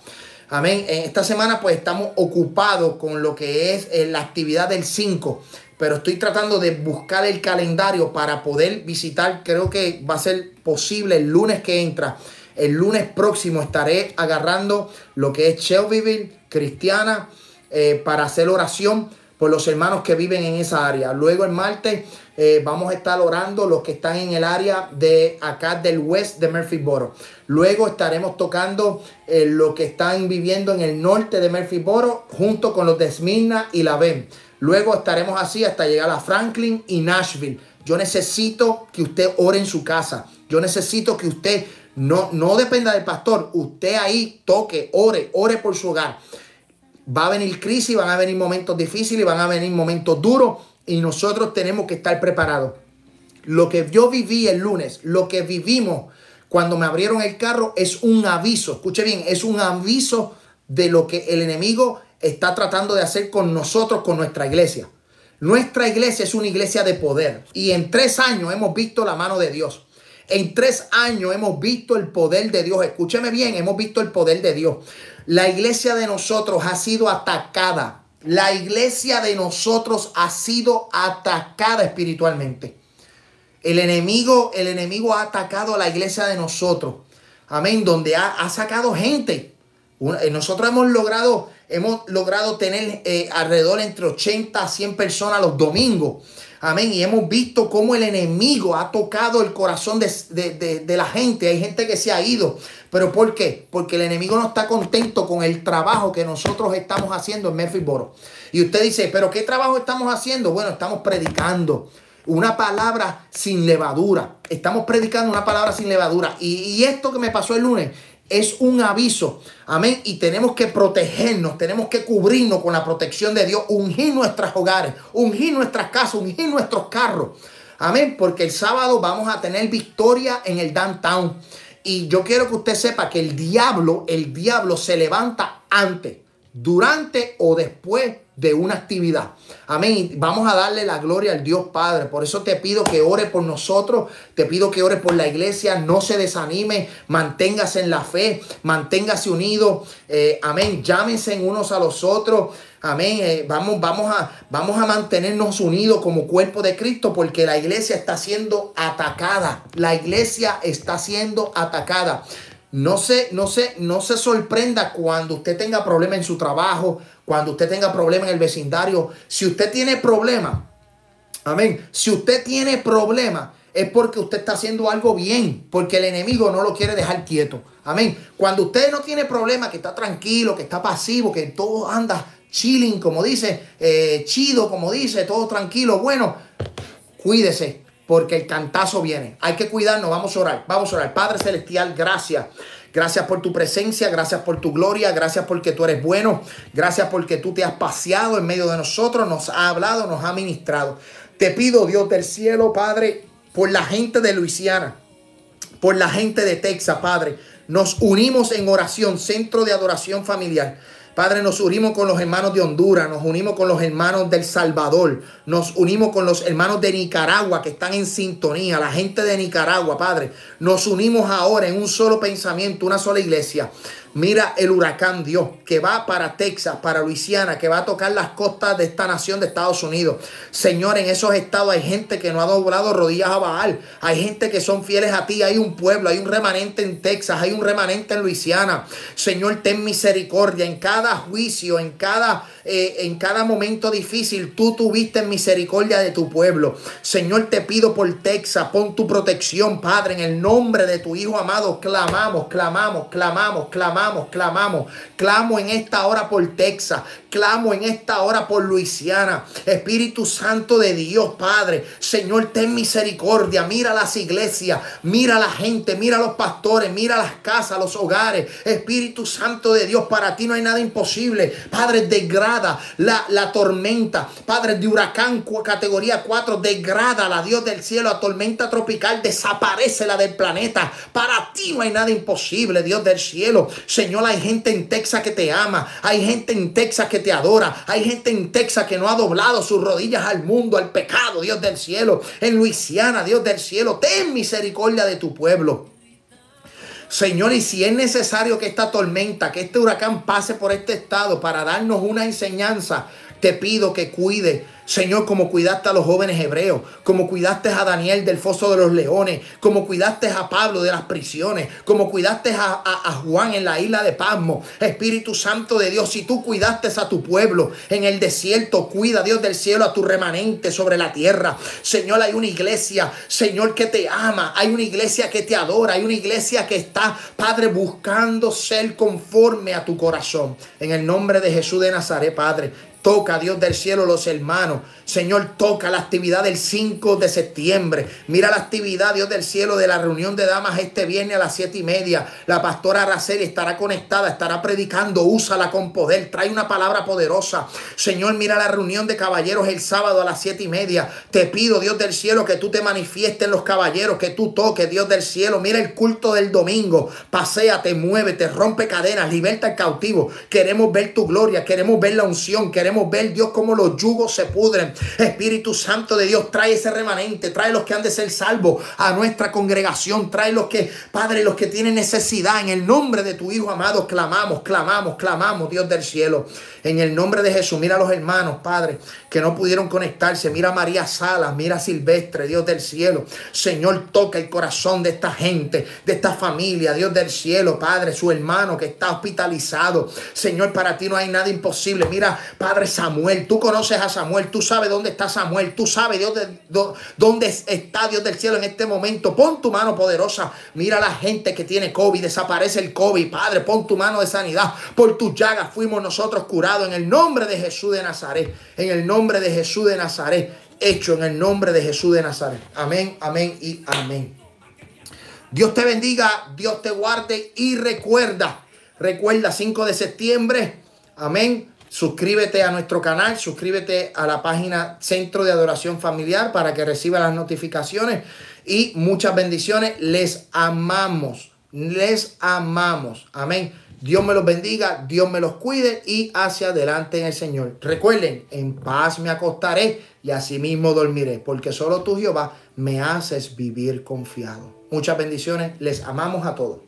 Amén. Esta semana pues estamos ocupados con lo que es eh, la actividad del 5. Pero estoy tratando de buscar el calendario para poder visitar. Creo que va a ser posible el lunes que entra el lunes próximo estaré agarrando lo que es Shelbyville, cristiana, eh, para hacer oración por los hermanos que viven en esa área. Luego el martes eh, vamos a estar orando los que están en el área de acá del west de Murphyboro. Luego estaremos tocando eh, lo que están viviendo en el norte de Murphyboro junto con los de Smyrna y la Ben. Luego estaremos así hasta llegar a Franklin y Nashville. Yo necesito que usted ore en su casa. Yo necesito que usted no, no dependa del pastor. Usted ahí toque, ore, ore por su hogar. Va a venir crisis, van a venir momentos difíciles, van a venir momentos duros y nosotros tenemos que estar preparados. Lo que yo viví el lunes, lo que vivimos cuando me abrieron el carro es un aviso. Escuche bien, es un aviso de lo que el enemigo está tratando de hacer con nosotros, con nuestra iglesia. Nuestra iglesia es una iglesia de poder y en tres años hemos visto la mano de Dios. En tres años hemos visto el poder de Dios. Escúcheme bien, hemos visto el poder de Dios. La iglesia de nosotros ha sido atacada. La iglesia de nosotros ha sido atacada espiritualmente. El enemigo, el enemigo ha atacado a la iglesia de nosotros. Amén. Donde ha, sacado gente. Eh, nosotros hemos logrado, hemos logrado tener eh, alrededor entre 80 a 100 personas los domingos. Amén. Y hemos visto cómo el enemigo ha tocado el corazón de, la gente. Hay gente que se ha ido. ¿Pero por qué? Porque el enemigo no está contento con el trabajo que nosotros estamos haciendo en Memphis Y usted dice, ¿pero qué trabajo estamos haciendo? Bueno, estamos predicando una palabra sin levadura. Estamos predicando una palabra sin levadura. Y, esto que me pasó el lunes es un aviso. Amén. Y tenemos que protegernos, tenemos que cubrirnos con la protección de Dios, ungir nuestros hogares, ungir nuestras casas, ungir nuestros carros. Amén. Porque el sábado vamos a tener victoria en el downtown. Y yo quiero que usted sepa que el diablo, el diablo se levanta antes, durante o después de una actividad. Amén. Vamos a darle la gloria al Dios Padre. Por eso te pido que ore por nosotros. Te pido que ore por la iglesia. No se desanime. Manténgase en la fe. Manténgase unido. Eh, amén. Llámense unos a los otros. Amén. Eh, vamos, vamos, a, vamos a mantenernos unidos como cuerpo de Cristo porque la iglesia está siendo atacada. La iglesia está siendo atacada. No se, no, se, no se sorprenda cuando usted tenga problemas en su trabajo, cuando usted tenga problemas en el vecindario. Si usted tiene problemas, amén. Si usted tiene problemas, es porque usted está haciendo algo bien, porque el enemigo no lo quiere dejar quieto. Amén. Cuando usted no tiene problemas, que está tranquilo, que está pasivo, que todo anda chilling, como dice, eh, chido, como dice, todo tranquilo, bueno, cuídese, porque el cantazo viene. Hay que cuidarnos, vamos a orar, vamos a orar. Padre Celestial, gracias. Gracias por tu presencia, gracias por tu gloria, gracias porque tú eres bueno, gracias porque tú te has paseado en medio de nosotros, nos ha hablado, nos ha ministrado. Te pido, Dios del cielo, Padre, por la gente de Luisiana, por la gente de Texas, Padre. Nos unimos en oración, centro de adoración familiar. Padre, nos unimos con los hermanos de Honduras, nos unimos con los hermanos del Salvador, nos unimos con los hermanos de Nicaragua que están en sintonía, la gente de Nicaragua, Padre. Nos unimos ahora en un solo pensamiento, una sola iglesia. Mira el huracán Dios que va para Texas, para Luisiana, que va a tocar las costas de esta nación de Estados Unidos. Señor, en esos estados hay gente que no ha doblado rodillas a Baal. Hay gente que son fieles a ti. Hay un pueblo, hay un remanente en Texas, hay un remanente en Luisiana. Señor, ten misericordia en cada juicio, en cada eh, en cada momento difícil, tú tuviste misericordia de tu pueblo. Señor, te pido por Texas, pon tu protección, Padre, en el nombre de tu Hijo amado. Clamamos, clamamos, clamamos, clamamos, clamamos. Clamo en esta hora por Texas. Clamo en esta hora por Luisiana. Espíritu Santo de Dios, Padre. Señor, ten misericordia. Mira las iglesias, mira la gente, mira los pastores, mira las casas, los hogares. Espíritu Santo de Dios, para ti no hay nada imposible. Padre, desgracia la, la tormenta. Padre, de huracán categoría 4, degrada la Dios del cielo a tormenta tropical, desaparece la del planeta. Para ti no hay nada imposible, Dios del cielo. Señor, hay gente en Texas que te ama, hay gente en Texas que te adora, hay gente en Texas que no ha doblado sus rodillas al mundo, al pecado, Dios del cielo. En Luisiana, Dios del cielo, ten misericordia de tu pueblo. Señor, y si es necesario que esta tormenta, que este huracán pase por este estado para darnos una enseñanza, te pido que cuide Señor, como cuidaste a los jóvenes hebreos, como cuidaste a Daniel del foso de los leones, como cuidaste a Pablo de las prisiones, como cuidaste a, Juan en la isla de Pasmo. Espíritu Santo de Dios, si tú cuidaste a tu pueblo en el desierto, cuida Dios del cielo a tu remanente sobre la tierra. Señor, hay una iglesia, Señor, que te ama, hay una iglesia que te adora, hay una iglesia que está, Padre, buscando ser conforme a tu corazón. En el nombre de Jesús de Nazaret, Padre, Toca, Dios del cielo, los hermanos. Señor, toca la actividad del 5 de septiembre. Mira la actividad, Dios del cielo, de la reunión de damas este viernes a las 7 y media. La pastora Araceli estará conectada, estará predicando. Úsala con poder. Trae una palabra poderosa. Señor, mira la reunión de caballeros el sábado a las 7 y media. Te pido, Dios del cielo, que tú te manifiestes en los caballeros, que tú toques, Dios del cielo. Mira el culto del domingo. Paseate, muévete, rompe cadenas, liberta al cautivo. Queremos ver tu gloria, queremos ver la unción, queremos ver, Dios, cómo los yugos se pudren. Espíritu Santo de Dios, trae ese remanente, trae los que han de ser salvos a nuestra congregación, trae los que, Padre, los que tienen necesidad. En el nombre de tu Hijo amado, clamamos, clamamos, clamamos, Dios del cielo. En el nombre de Jesús, mira a los hermanos, Padre, que no pudieron conectarse. Mira a María Salas, mira a Silvestre, Dios del cielo. Señor, toca el corazón de esta gente, de esta familia, Dios del cielo, Padre, su hermano que está hospitalizado. Señor, para ti no hay nada imposible. Mira, Padre Samuel, tú conoces a Samuel, tú dónde está Samuel, tú sabes Dios de, dónde está Dios del cielo en este momento. Pon tu mano poderosa. Mira la gente que tiene COVID, desaparece el COVID, Padre, pon tu mano de sanidad. Por tus llagas fuimos nosotros curados en el nombre de Jesús de Nazaret. En el nombre de Jesús de Nazaret. Hecho en el nombre de Jesús de Nazaret. Amén, amén y amén. Dios te bendiga, Dios te guarde y recuerda, recuerda 5 de septiembre, amén. Suscríbete a nuestro canal, suscríbete a la página Centro de Adoración Familiar para que reciba las notificaciones y muchas bendiciones. Les amamos, les amamos. Amén. Dios me los bendiga, Dios me los cuide y hacia adelante en el Señor. Recuerden, en paz me acostaré y asimismo dormiré, porque solo tú, Jehová, me haces vivir confiado. Muchas bendiciones, les amamos a todos.